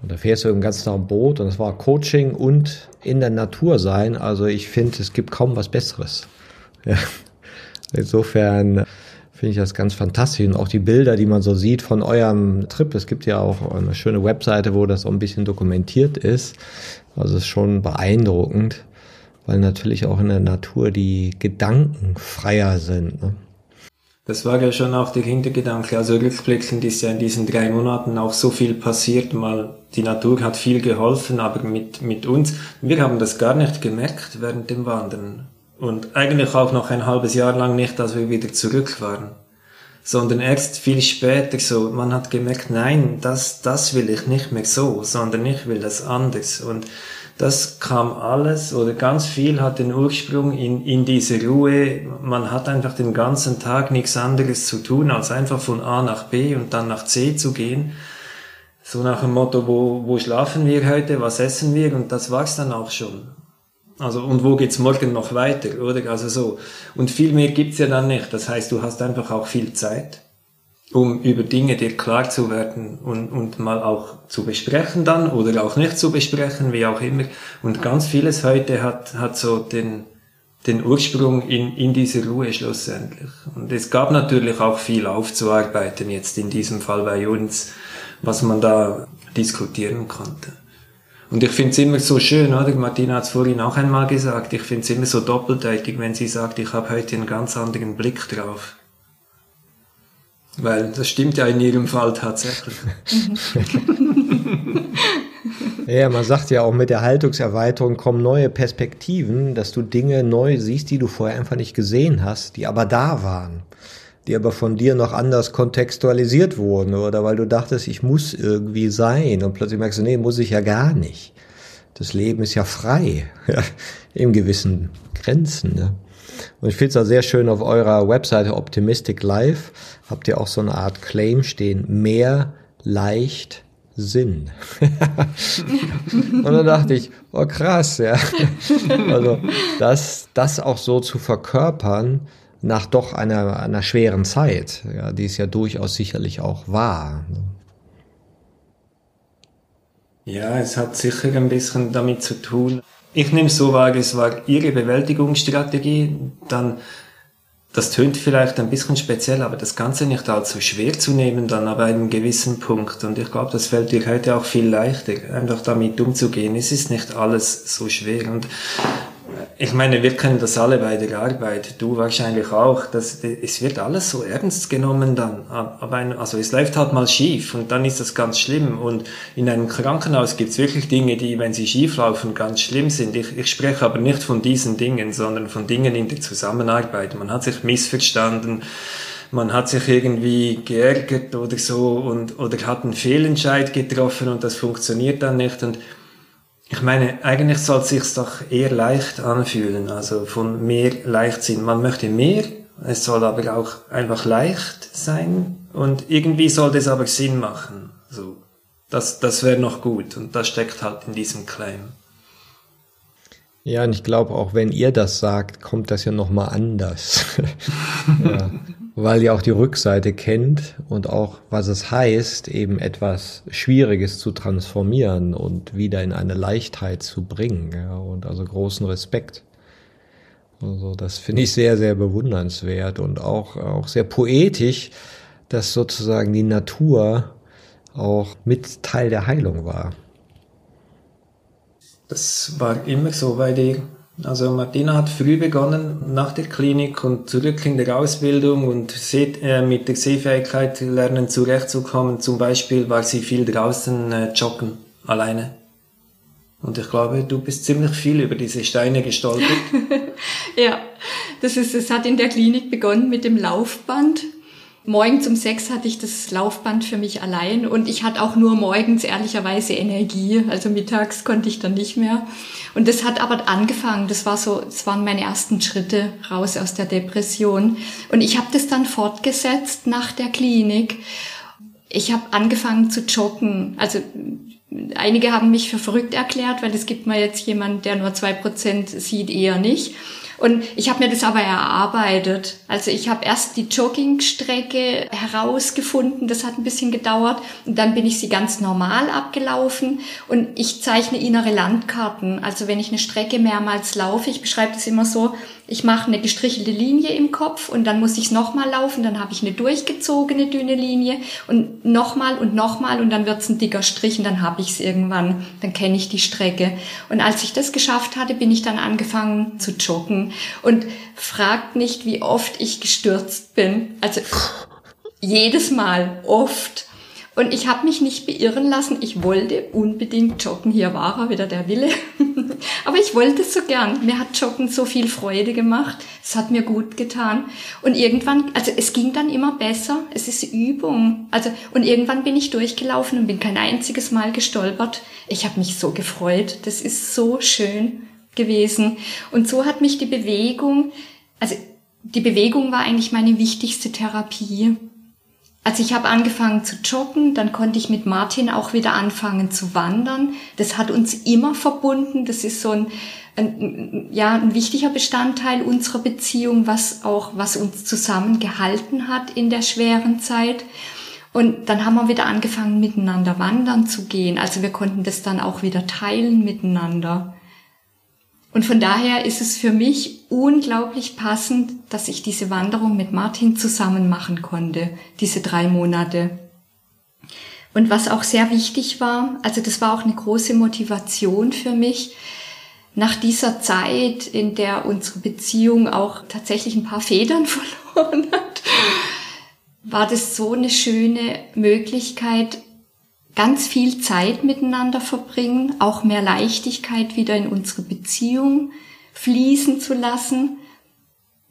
Und da fährst du im ganzen Tag im Boot und es war Coaching und in der Natur sein. Also ich finde, es gibt kaum was Besseres. Ja. Insofern finde ich das ganz fantastisch. Und auch die Bilder, die man so sieht von eurem Trip. Es gibt ja auch eine schöne Webseite, wo das so ein bisschen dokumentiert ist. Also es ist schon beeindruckend, weil natürlich auch in der Natur die Gedanken freier sind. Ne? Das war ja schon auch der Hintergedanke. Also rückblickend ist ja in diesen drei Monaten auch so viel passiert. Mal, die Natur hat viel geholfen, aber mit, mit uns, wir haben das gar nicht gemerkt während dem Wandern. Und eigentlich auch noch ein halbes Jahr lang nicht, als wir wieder zurück waren. Sondern erst viel später so, man hat gemerkt, nein, das, das will ich nicht mehr so, sondern ich will das anders. Und das kam alles oder ganz viel hat den Ursprung in, in diese Ruhe. Man hat einfach den ganzen Tag nichts anderes zu tun, als einfach von A nach B und dann nach C zu gehen. So nach dem Motto, wo, wo schlafen wir heute, was essen wir und das war's dann auch schon. Also und wo geht's morgen noch weiter, oder? Also so. Und viel mehr gibt's ja dann nicht. Das heißt, du hast einfach auch viel Zeit um über Dinge dir klar zu werden und, und mal auch zu besprechen dann oder auch nicht zu besprechen, wie auch immer. Und ganz vieles heute hat, hat so den, den Ursprung in, in dieser Ruhe schlussendlich. Und es gab natürlich auch viel aufzuarbeiten jetzt in diesem Fall bei uns, was man da diskutieren konnte. Und ich finde es immer so schön, oder? Martina hat es vorhin auch einmal gesagt, ich finde es immer so doppeldeutig, wenn sie sagt, ich habe heute einen ganz anderen Blick drauf. Weil das stimmt ja in jedem Fall tatsächlich. ja, man sagt ja auch mit der Haltungserweiterung kommen neue Perspektiven, dass du Dinge neu siehst, die du vorher einfach nicht gesehen hast, die aber da waren, die aber von dir noch anders kontextualisiert wurden oder weil du dachtest, ich muss irgendwie sein und plötzlich merkst du, nee, muss ich ja gar nicht. Das Leben ist ja frei, ja, in gewissen Grenzen. Ne? Und ich finde es auch sehr schön auf eurer Webseite Optimistic Life habt ihr auch so eine Art Claim stehen, mehr leicht Sinn. und dann dachte ich, oh krass, ja. Also das, das auch so zu verkörpern nach doch einer, einer schweren Zeit, ja, die es ja durchaus sicherlich auch war. Ja, es hat sicher ein bisschen damit zu tun. Ich nehme so wahr, es war ihre Bewältigungsstrategie, dann das tönt vielleicht ein bisschen speziell, aber das Ganze nicht allzu schwer zu nehmen dann ab einem gewissen Punkt. Und ich glaube, das fällt dir heute auch viel leichter, einfach damit umzugehen. Es ist nicht alles so schwer. Und ich meine, wir kennen das alle bei der Arbeit, du wahrscheinlich auch, dass es wird alles so ernst genommen dann, aber ein, also es läuft halt mal schief und dann ist das ganz schlimm und in einem Krankenhaus gibt es wirklich Dinge, die, wenn sie schief laufen, ganz schlimm sind. Ich, ich spreche aber nicht von diesen Dingen, sondern von Dingen in der Zusammenarbeit. Man hat sich missverstanden, man hat sich irgendwie geärgert oder so und oder hat einen Fehlentscheid getroffen und das funktioniert dann nicht und ich meine, eigentlich soll es sich doch eher leicht anfühlen, also von mehr Leichtsinn. Man möchte mehr, es soll aber auch einfach leicht sein und irgendwie sollte es aber Sinn machen. So, das, das wäre noch gut und das steckt halt in diesem Claim. Ja, und ich glaube, auch wenn ihr das sagt, kommt das ja nochmal anders. ja weil ihr auch die Rückseite kennt und auch, was es heißt, eben etwas Schwieriges zu transformieren und wieder in eine Leichtheit zu bringen. Ja, und also großen Respekt. Also das finde ich sehr, sehr bewundernswert und auch, auch sehr poetisch, dass sozusagen die Natur auch mit Teil der Heilung war. Das war immer so bei dir. Also Martina hat früh begonnen nach der Klinik und zurück in der Ausbildung und äh, mit der Sehfähigkeit lernen zurechtzukommen. Zum Beispiel war sie viel draußen äh, joggen, alleine. Und ich glaube, du bist ziemlich viel über diese Steine gestolpert. ja, das ist, es hat in der Klinik begonnen mit dem Laufband. Morgens um sechs hatte ich das Laufband für mich allein und ich hatte auch nur morgens ehrlicherweise Energie. Also mittags konnte ich dann nicht mehr. Und das hat aber angefangen. Das war so, das waren meine ersten Schritte raus aus der Depression. Und ich habe das dann fortgesetzt nach der Klinik. Ich habe angefangen zu joggen. Also einige haben mich für verrückt erklärt, weil es gibt mal jetzt jemand, der nur zwei Prozent sieht, eher nicht. Und ich habe mir das aber erarbeitet. Also ich habe erst die Joggingstrecke herausgefunden, das hat ein bisschen gedauert und dann bin ich sie ganz normal abgelaufen und ich zeichne innere Landkarten. Also wenn ich eine Strecke mehrmals laufe, ich beschreibe das immer so, ich mache eine gestrichelte Linie im Kopf und dann muss ich es nochmal laufen, dann habe ich eine durchgezogene dünne Linie und nochmal und nochmal und dann wird es ein dicker Strich und dann habe ich es irgendwann, dann kenne ich die Strecke. Und als ich das geschafft hatte, bin ich dann angefangen zu joggen. Und fragt nicht, wie oft ich gestürzt bin. Also jedes Mal, oft. Und ich habe mich nicht beirren lassen. Ich wollte unbedingt joggen. Hier war er wieder der Wille. Aber ich wollte es so gern. Mir hat Joggen so viel Freude gemacht. Es hat mir gut getan. Und irgendwann, also es ging dann immer besser. Es ist Übung. Also und irgendwann bin ich durchgelaufen und bin kein einziges Mal gestolpert. Ich habe mich so gefreut. Das ist so schön gewesen. Und so hat mich die Bewegung, also die Bewegung war eigentlich meine wichtigste Therapie. Also ich habe angefangen zu joggen, dann konnte ich mit Martin auch wieder anfangen zu wandern. Das hat uns immer verbunden. Das ist so ein, ein, ja, ein wichtiger Bestandteil unserer Beziehung, was auch, was uns zusammengehalten hat in der schweren Zeit. Und dann haben wir wieder angefangen, miteinander wandern zu gehen. Also wir konnten das dann auch wieder teilen miteinander. Und von daher ist es für mich unglaublich passend, dass ich diese Wanderung mit Martin zusammen machen konnte, diese drei Monate. Und was auch sehr wichtig war, also das war auch eine große Motivation für mich, nach dieser Zeit, in der unsere Beziehung auch tatsächlich ein paar Federn verloren hat, war das so eine schöne Möglichkeit, ganz viel Zeit miteinander verbringen, auch mehr Leichtigkeit wieder in unsere Beziehung fließen zu lassen,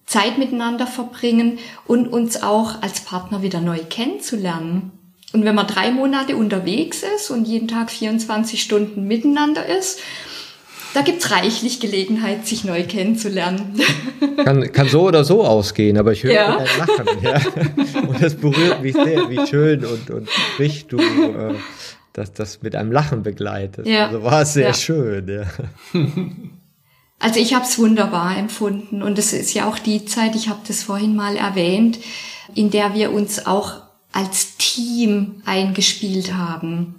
Zeit miteinander verbringen und uns auch als Partner wieder neu kennenzulernen. Und wenn man drei Monate unterwegs ist und jeden Tag 24 Stunden miteinander ist, da gibt's reichlich Gelegenheit, sich neu kennenzulernen. Kann, kann so oder so ausgehen, aber ich höre ja. dein Lachen. Ja. Und das berührt mich sehr, wie schön und, und frisch du äh, das, das mit einem Lachen begleitet. Ja. Also war es sehr ja. schön. Ja. Also ich habe es wunderbar empfunden und es ist ja auch die Zeit, ich habe das vorhin mal erwähnt, in der wir uns auch als Team eingespielt haben.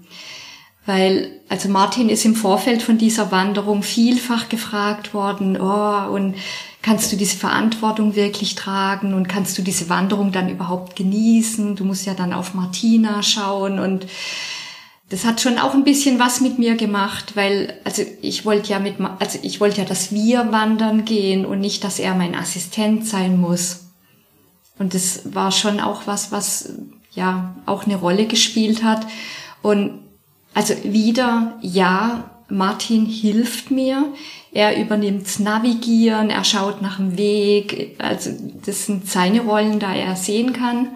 Weil, also Martin ist im Vorfeld von dieser Wanderung vielfach gefragt worden, oh, und kannst du diese Verantwortung wirklich tragen und kannst du diese Wanderung dann überhaupt genießen? Du musst ja dann auf Martina schauen und das hat schon auch ein bisschen was mit mir gemacht, weil also ich wollte ja mit also ich wollte ja, dass wir wandern gehen und nicht, dass er mein Assistent sein muss. Und das war schon auch was, was ja auch eine Rolle gespielt hat. Und also wieder ja, Martin hilft mir. Er übernimmt's Navigieren, er schaut nach dem Weg. Also das sind seine Rollen, da er sehen kann.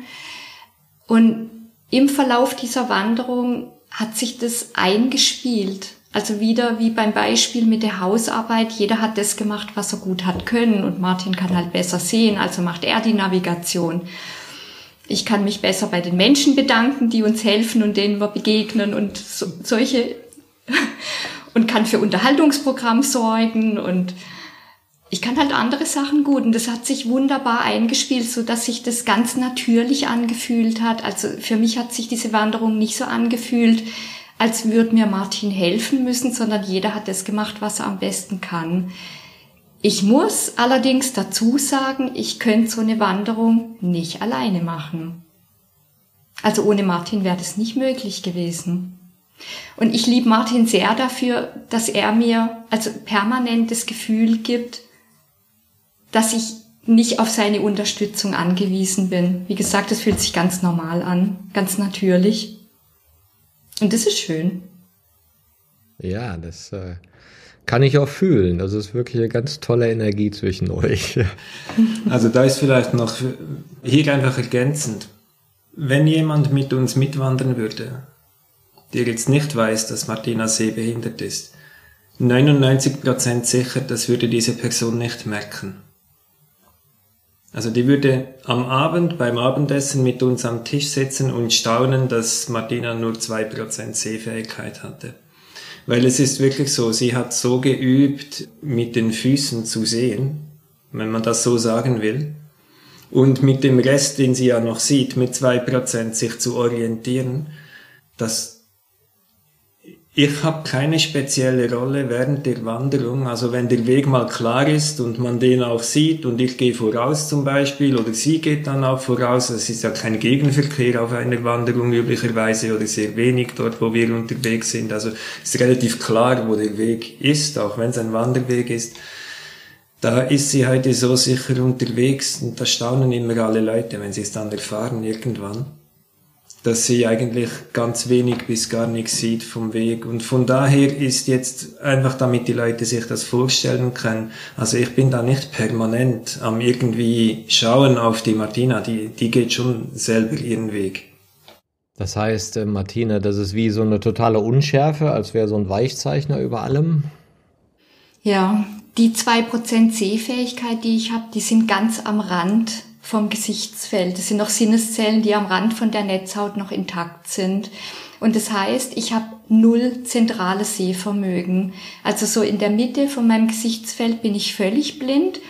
Und im Verlauf dieser Wanderung hat sich das eingespielt. Also wieder wie beim Beispiel mit der Hausarbeit. Jeder hat das gemacht, was er gut hat können und Martin kann halt besser sehen, also macht er die Navigation. Ich kann mich besser bei den Menschen bedanken, die uns helfen und denen wir begegnen und so, solche und kann für Unterhaltungsprogramm sorgen und ich kann halt andere Sachen gut und das hat sich wunderbar eingespielt, so dass sich das ganz natürlich angefühlt hat. Also für mich hat sich diese Wanderung nicht so angefühlt, als würde mir Martin helfen müssen, sondern jeder hat das gemacht, was er am besten kann. Ich muss allerdings dazu sagen, ich könnte so eine Wanderung nicht alleine machen. Also ohne Martin wäre das nicht möglich gewesen. Und ich liebe Martin sehr dafür, dass er mir also permanent das Gefühl gibt, dass ich nicht auf seine Unterstützung angewiesen bin. Wie gesagt, es fühlt sich ganz normal an, ganz natürlich. Und das ist schön. Ja, das äh, kann ich auch fühlen. Das ist wirklich eine ganz tolle Energie zwischen euch. also da ist vielleicht noch hier einfach ergänzend. Wenn jemand mit uns mitwandern würde, der jetzt nicht weiß, dass Martina sehbehindert ist, 99% sicher, das würde diese Person nicht merken. Also die würde am Abend beim Abendessen mit uns am Tisch sitzen und staunen, dass Martina nur zwei Prozent Sehfähigkeit hatte. Weil es ist wirklich so, sie hat so geübt, mit den Füßen zu sehen, wenn man das so sagen will. Und mit dem Rest, den sie ja noch sieht, mit zwei Prozent sich zu orientieren, dass Ich habe keine spezielle Rolle während der Wanderung. Also wenn der Weg mal klar ist und man den auch sieht und ich gehe voraus zum Beispiel oder sie geht dann auch voraus, es ist ja kein Gegenverkehr auf einer Wanderung üblicherweise oder sehr wenig dort, wo wir unterwegs sind. Also es ist relativ klar, wo der Weg ist, auch wenn es ein Wanderweg ist. Da ist sie heute so sicher unterwegs und da staunen immer alle Leute, wenn sie es dann erfahren irgendwann dass sie eigentlich ganz wenig bis gar nichts sieht vom Weg. Und von daher ist jetzt einfach, damit die Leute sich das vorstellen können, also ich bin da nicht permanent am irgendwie schauen auf die Martina, die, die geht schon selber ihren Weg. Das heißt, äh, Martina, das ist wie so eine totale Unschärfe, als wäre so ein Weichzeichner über allem. Ja, die zwei Prozent Sehfähigkeit, die ich habe, die sind ganz am Rand vom Gesichtsfeld. Das sind noch Sinneszellen, die am Rand von der Netzhaut noch intakt sind. Und das heißt, ich habe null zentrales Sehvermögen. Also so in der Mitte von meinem Gesichtsfeld bin ich völlig blind.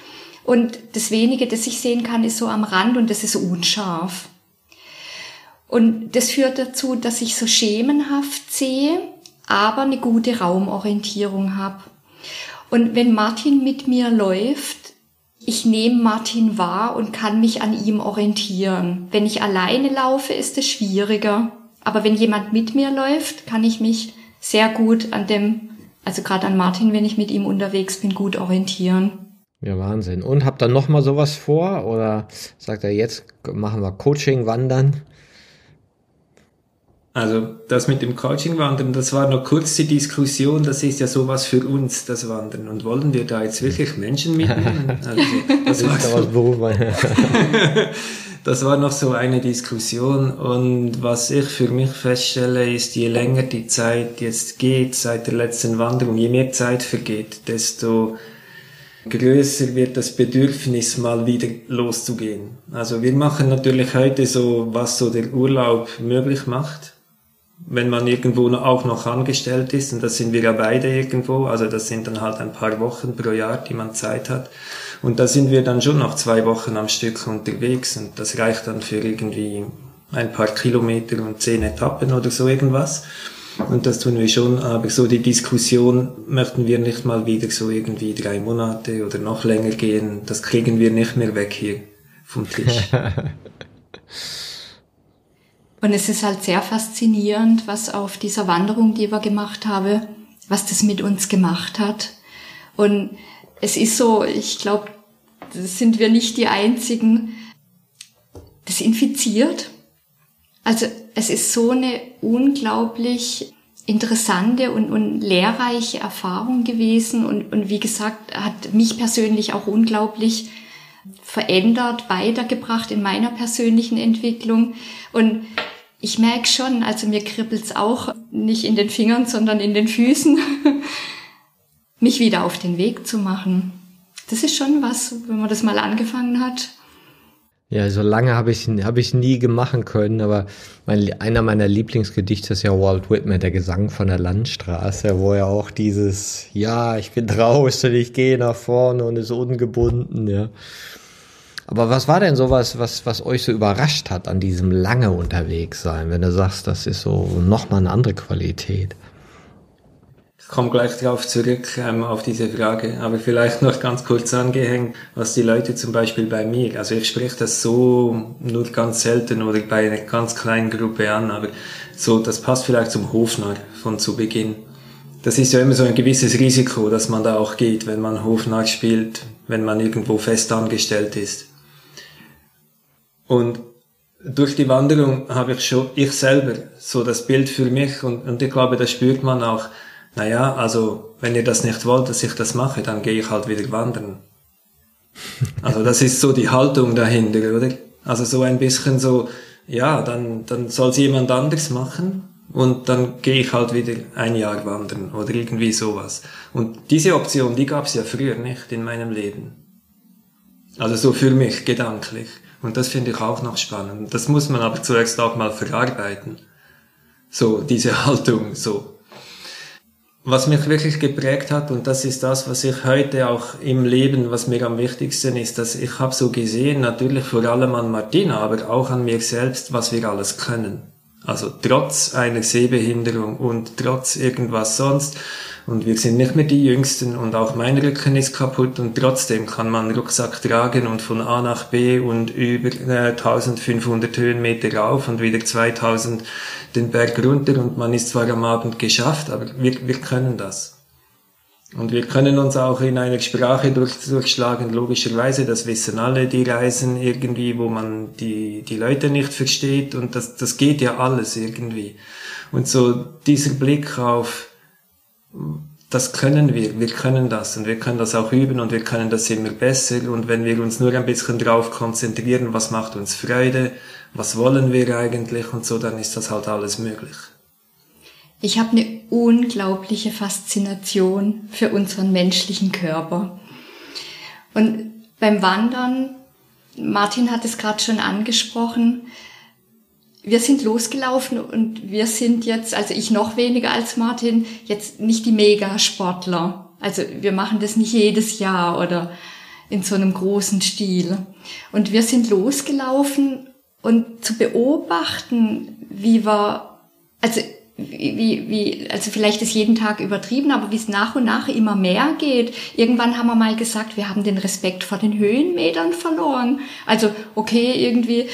Und das wenige, das ich sehen kann, ist so am Rand und das ist unscharf. Und das führt dazu, dass ich so schemenhaft sehe, aber eine gute Raumorientierung habe. Und wenn Martin mit mir läuft, ich nehme Martin wahr und kann mich an ihm orientieren. Wenn ich alleine laufe, ist es schwieriger. Aber wenn jemand mit mir läuft, kann ich mich sehr gut an dem, also gerade an Martin, wenn ich mit ihm unterwegs bin, gut orientieren. Ja, Wahnsinn. Und habt ihr noch mal sowas vor? Oder sagt er, jetzt machen wir Coaching, Wandern? Also das mit dem Coaching-Wandern, das war noch kurz die Diskussion, das ist ja sowas für uns, das Wandern. Und wollen wir da jetzt wirklich Menschen mitnehmen? Also, das, war so, das war noch so eine Diskussion. Und was ich für mich feststelle, ist, je länger die Zeit jetzt geht seit der letzten Wanderung, je mehr Zeit vergeht, desto größer wird das Bedürfnis, mal wieder loszugehen. Also wir machen natürlich heute so, was so der Urlaub möglich macht wenn man irgendwo auch noch angestellt ist, und das sind wir ja beide irgendwo, also das sind dann halt ein paar Wochen pro Jahr, die man Zeit hat. Und da sind wir dann schon noch zwei Wochen am Stück unterwegs und das reicht dann für irgendwie ein paar Kilometer und zehn Etappen oder so irgendwas. Und das tun wir schon, aber so die Diskussion möchten wir nicht mal wieder so irgendwie drei Monate oder noch länger gehen. Das kriegen wir nicht mehr weg hier vom Tisch. Und es ist halt sehr faszinierend, was auf dieser Wanderung, die wir gemacht haben, was das mit uns gemacht hat. Und es ist so, ich glaube, sind wir nicht die Einzigen, das infiziert. Also es ist so eine unglaublich interessante und, und lehrreiche Erfahrung gewesen und, und wie gesagt, hat mich persönlich auch unglaublich verändert, weitergebracht in meiner persönlichen Entwicklung. Und ich merke schon, also mir kribbelt's auch nicht in den Fingern, sondern in den Füßen, mich wieder auf den Weg zu machen. Das ist schon was, wenn man das mal angefangen hat. Ja, so lange habe ich, hab ich nie gemacht können, aber mein, einer meiner Lieblingsgedichte ist ja Walt Whitman, der Gesang von der Landstraße, wo er auch dieses, ja, ich bin draußen, ich gehe nach vorne und ist ungebunden, ja. Aber was war denn sowas, was, was euch so überrascht hat an diesem lange unterwegs sein, wenn du sagst, das ist so nochmal eine andere Qualität? Ich komme gleich darauf zurück, ähm, auf diese Frage, aber vielleicht noch ganz kurz angehängt, was die Leute zum Beispiel bei mir, also ich spreche das so nur ganz selten oder bei einer ganz kleinen Gruppe an, aber so, das passt vielleicht zum Hofnarr von zu Beginn. Das ist ja immer so ein gewisses Risiko, dass man da auch geht, wenn man Hofnarr spielt, wenn man irgendwo fest angestellt ist. Und durch die Wanderung habe ich schon, ich selber, so das Bild für mich und, und ich glaube, das spürt man auch, naja, also wenn ihr das nicht wollt, dass ich das mache, dann gehe ich halt wieder wandern. Also das ist so die Haltung dahinter, oder? Also so ein bisschen so, ja, dann, dann soll es jemand anders machen und dann gehe ich halt wieder ein Jahr wandern oder irgendwie sowas. Und diese Option, die gab es ja früher nicht in meinem Leben. Also so für mich gedanklich. Und das finde ich auch noch spannend. Das muss man aber zuerst auch mal verarbeiten. So, diese Haltung, so. Was mich wirklich geprägt hat, und das ist das, was ich heute auch im Leben, was mir am wichtigsten ist, dass ich habe so gesehen, natürlich vor allem an Martina, aber auch an mir selbst, was wir alles können. Also trotz einer Sehbehinderung und trotz irgendwas sonst. Und wir sind nicht mehr die Jüngsten und auch mein Rücken ist kaputt und trotzdem kann man Rucksack tragen und von A nach B und über äh, 1500 Höhenmeter rauf und wieder 2000 den Berg runter und man ist zwar am Abend geschafft, aber wir, wir können das. Und wir können uns auch in einer Sprache durch, durchschlagen, logischerweise, das wissen alle, die reisen irgendwie, wo man die, die Leute nicht versteht und das, das geht ja alles irgendwie. Und so dieser Blick auf, das können wir, wir können das und wir können das auch üben und wir können das immer besser und wenn wir uns nur ein bisschen drauf konzentrieren, was macht uns Freude, was wollen wir eigentlich und so, dann ist das halt alles möglich. Ich habe eine unglaubliche Faszination für unseren menschlichen Körper. Und beim Wandern, Martin hat es gerade schon angesprochen, wir sind losgelaufen und wir sind jetzt, also ich noch weniger als Martin, jetzt nicht die Megasportler. Also wir machen das nicht jedes Jahr oder in so einem großen Stil. Und wir sind losgelaufen und zu beobachten, wie wir, also wie, wie, also vielleicht ist jeden Tag übertrieben, aber wie es nach und nach immer mehr geht. Irgendwann haben wir mal gesagt, wir haben den Respekt vor den Höhenmetern verloren. Also, okay, irgendwie,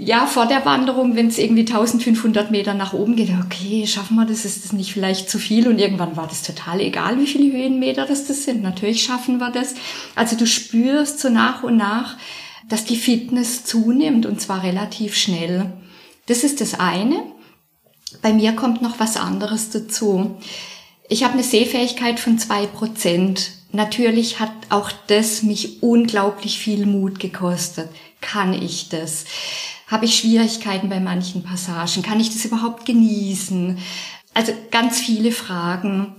ja, vor der Wanderung, wenn es irgendwie 1500 Meter nach oben geht, okay, schaffen wir das, ist das nicht vielleicht zu viel? Und irgendwann war das total egal, wie viele Höhenmeter das, das sind. Natürlich schaffen wir das. Also du spürst so nach und nach, dass die Fitness zunimmt und zwar relativ schnell. Das ist das eine. Bei mir kommt noch was anderes dazu. Ich habe eine Sehfähigkeit von zwei Prozent. Natürlich hat auch das mich unglaublich viel Mut gekostet. Kann ich das? Habe ich Schwierigkeiten bei manchen Passagen? Kann ich das überhaupt genießen? Also ganz viele Fragen.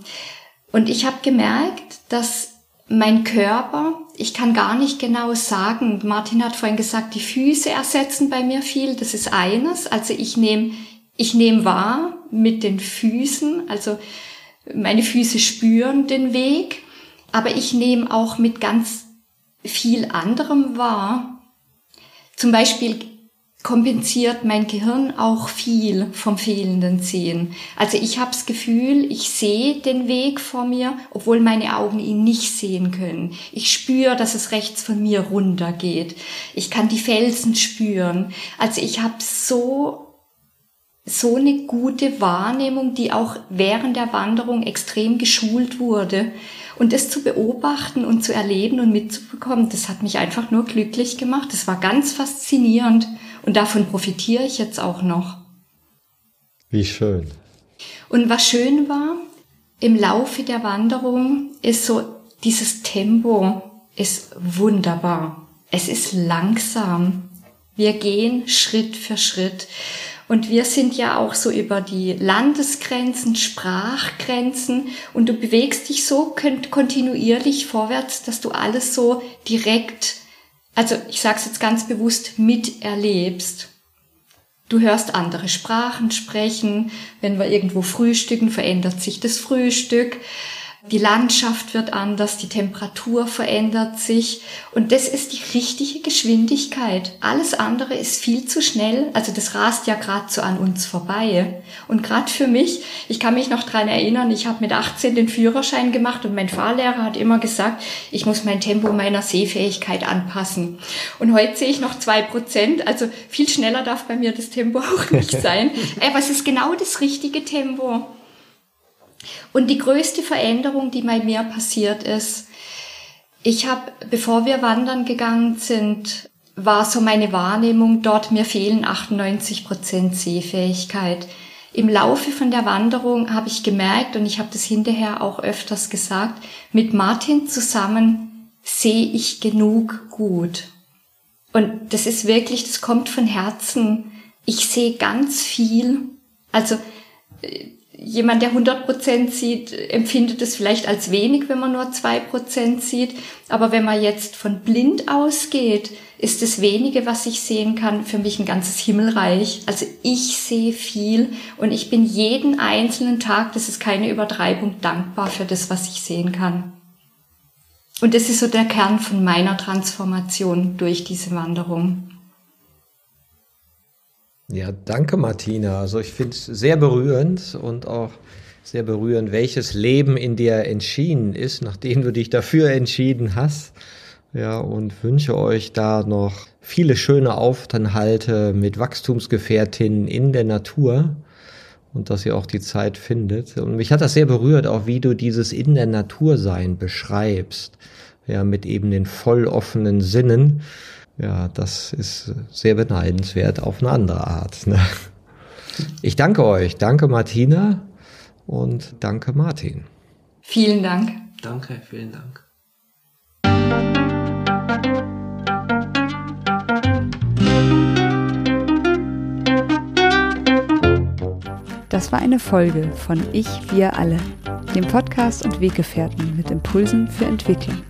Und ich habe gemerkt, dass mein Körper, ich kann gar nicht genau sagen, Martin hat vorhin gesagt, die Füße ersetzen bei mir viel, das ist eines. Also ich nehme ich nehme wahr mit den Füßen, also meine Füße spüren den Weg, aber ich nehme auch mit ganz viel anderem wahr. Zum Beispiel kompensiert mein Gehirn auch viel vom fehlenden Sehen. Also ich habe das Gefühl, ich sehe den Weg vor mir, obwohl meine Augen ihn nicht sehen können. Ich spüre, dass es rechts von mir runter geht. Ich kann die Felsen spüren. Also ich habe so so eine gute Wahrnehmung, die auch während der Wanderung extrem geschult wurde. Und das zu beobachten und zu erleben und mitzubekommen, das hat mich einfach nur glücklich gemacht. Das war ganz faszinierend und davon profitiere ich jetzt auch noch. Wie schön. Und was schön war, im Laufe der Wanderung ist so dieses Tempo ist wunderbar. Es ist langsam. Wir gehen Schritt für Schritt. Und wir sind ja auch so über die Landesgrenzen, Sprachgrenzen und du bewegst dich so kontinuierlich vorwärts, dass du alles so direkt, also ich sage es jetzt ganz bewusst, miterlebst. Du hörst andere Sprachen sprechen. Wenn wir irgendwo frühstücken, verändert sich das Frühstück. Die Landschaft wird anders, die Temperatur verändert sich und das ist die richtige Geschwindigkeit. Alles andere ist viel zu schnell, also das rast ja gerade so an uns vorbei. Und gerade für mich, ich kann mich noch dran erinnern, ich habe mit 18 den Führerschein gemacht und mein Fahrlehrer hat immer gesagt, ich muss mein Tempo meiner Sehfähigkeit anpassen. Und heute sehe ich noch zwei Prozent, also viel schneller darf bei mir das Tempo auch nicht sein. Aber es ist genau das richtige Tempo. Und die größte Veränderung, die bei mir passiert ist, ich habe, bevor wir wandern gegangen sind, war so meine Wahrnehmung, dort mir fehlen 98 Prozent Sehfähigkeit. Im Laufe von der Wanderung habe ich gemerkt, und ich habe das hinterher auch öfters gesagt, mit Martin zusammen sehe ich genug gut. Und das ist wirklich, das kommt von Herzen. Ich sehe ganz viel. Also jemand, der 100% sieht, empfindet es vielleicht als wenig, wenn man nur 2% sieht. Aber wenn man jetzt von blind ausgeht, ist das wenige, was ich sehen kann, für mich ein ganzes Himmelreich. Also ich sehe viel und ich bin jeden einzelnen Tag, das ist keine Übertreibung, dankbar für das, was ich sehen kann. Und das ist so der Kern von meiner Transformation durch diese Wanderung. Ja, danke Martina. Also ich finde es sehr berührend und auch sehr berührend, welches Leben in dir entschieden ist, nachdem du dich dafür entschieden hast. Ja, und wünsche euch da noch viele schöne Aufenthalte mit Wachstumsgefährtinnen in der Natur und dass ihr auch die Zeit findet. Und mich hat das sehr berührt, auch wie du dieses in der Natur sein beschreibst. Ja, mit eben den voll offenen Sinnen. Ja, das ist sehr beneidenswert auf eine andere Art. Ne? Ich danke euch. Danke Martina und danke Martin. Vielen Dank. Danke, vielen Dank. Das war eine Folge von Ich, wir alle, dem Podcast und Weggefährten mit Impulsen für Entwicklung.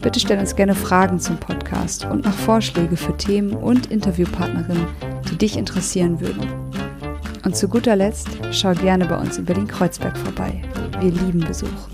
Bitte stell uns gerne Fragen zum Podcast und noch Vorschläge für Themen und Interviewpartnerinnen, die dich interessieren würden. Und zu guter Letzt schau gerne bei uns in Berlin-Kreuzberg vorbei. Wir lieben Besuch.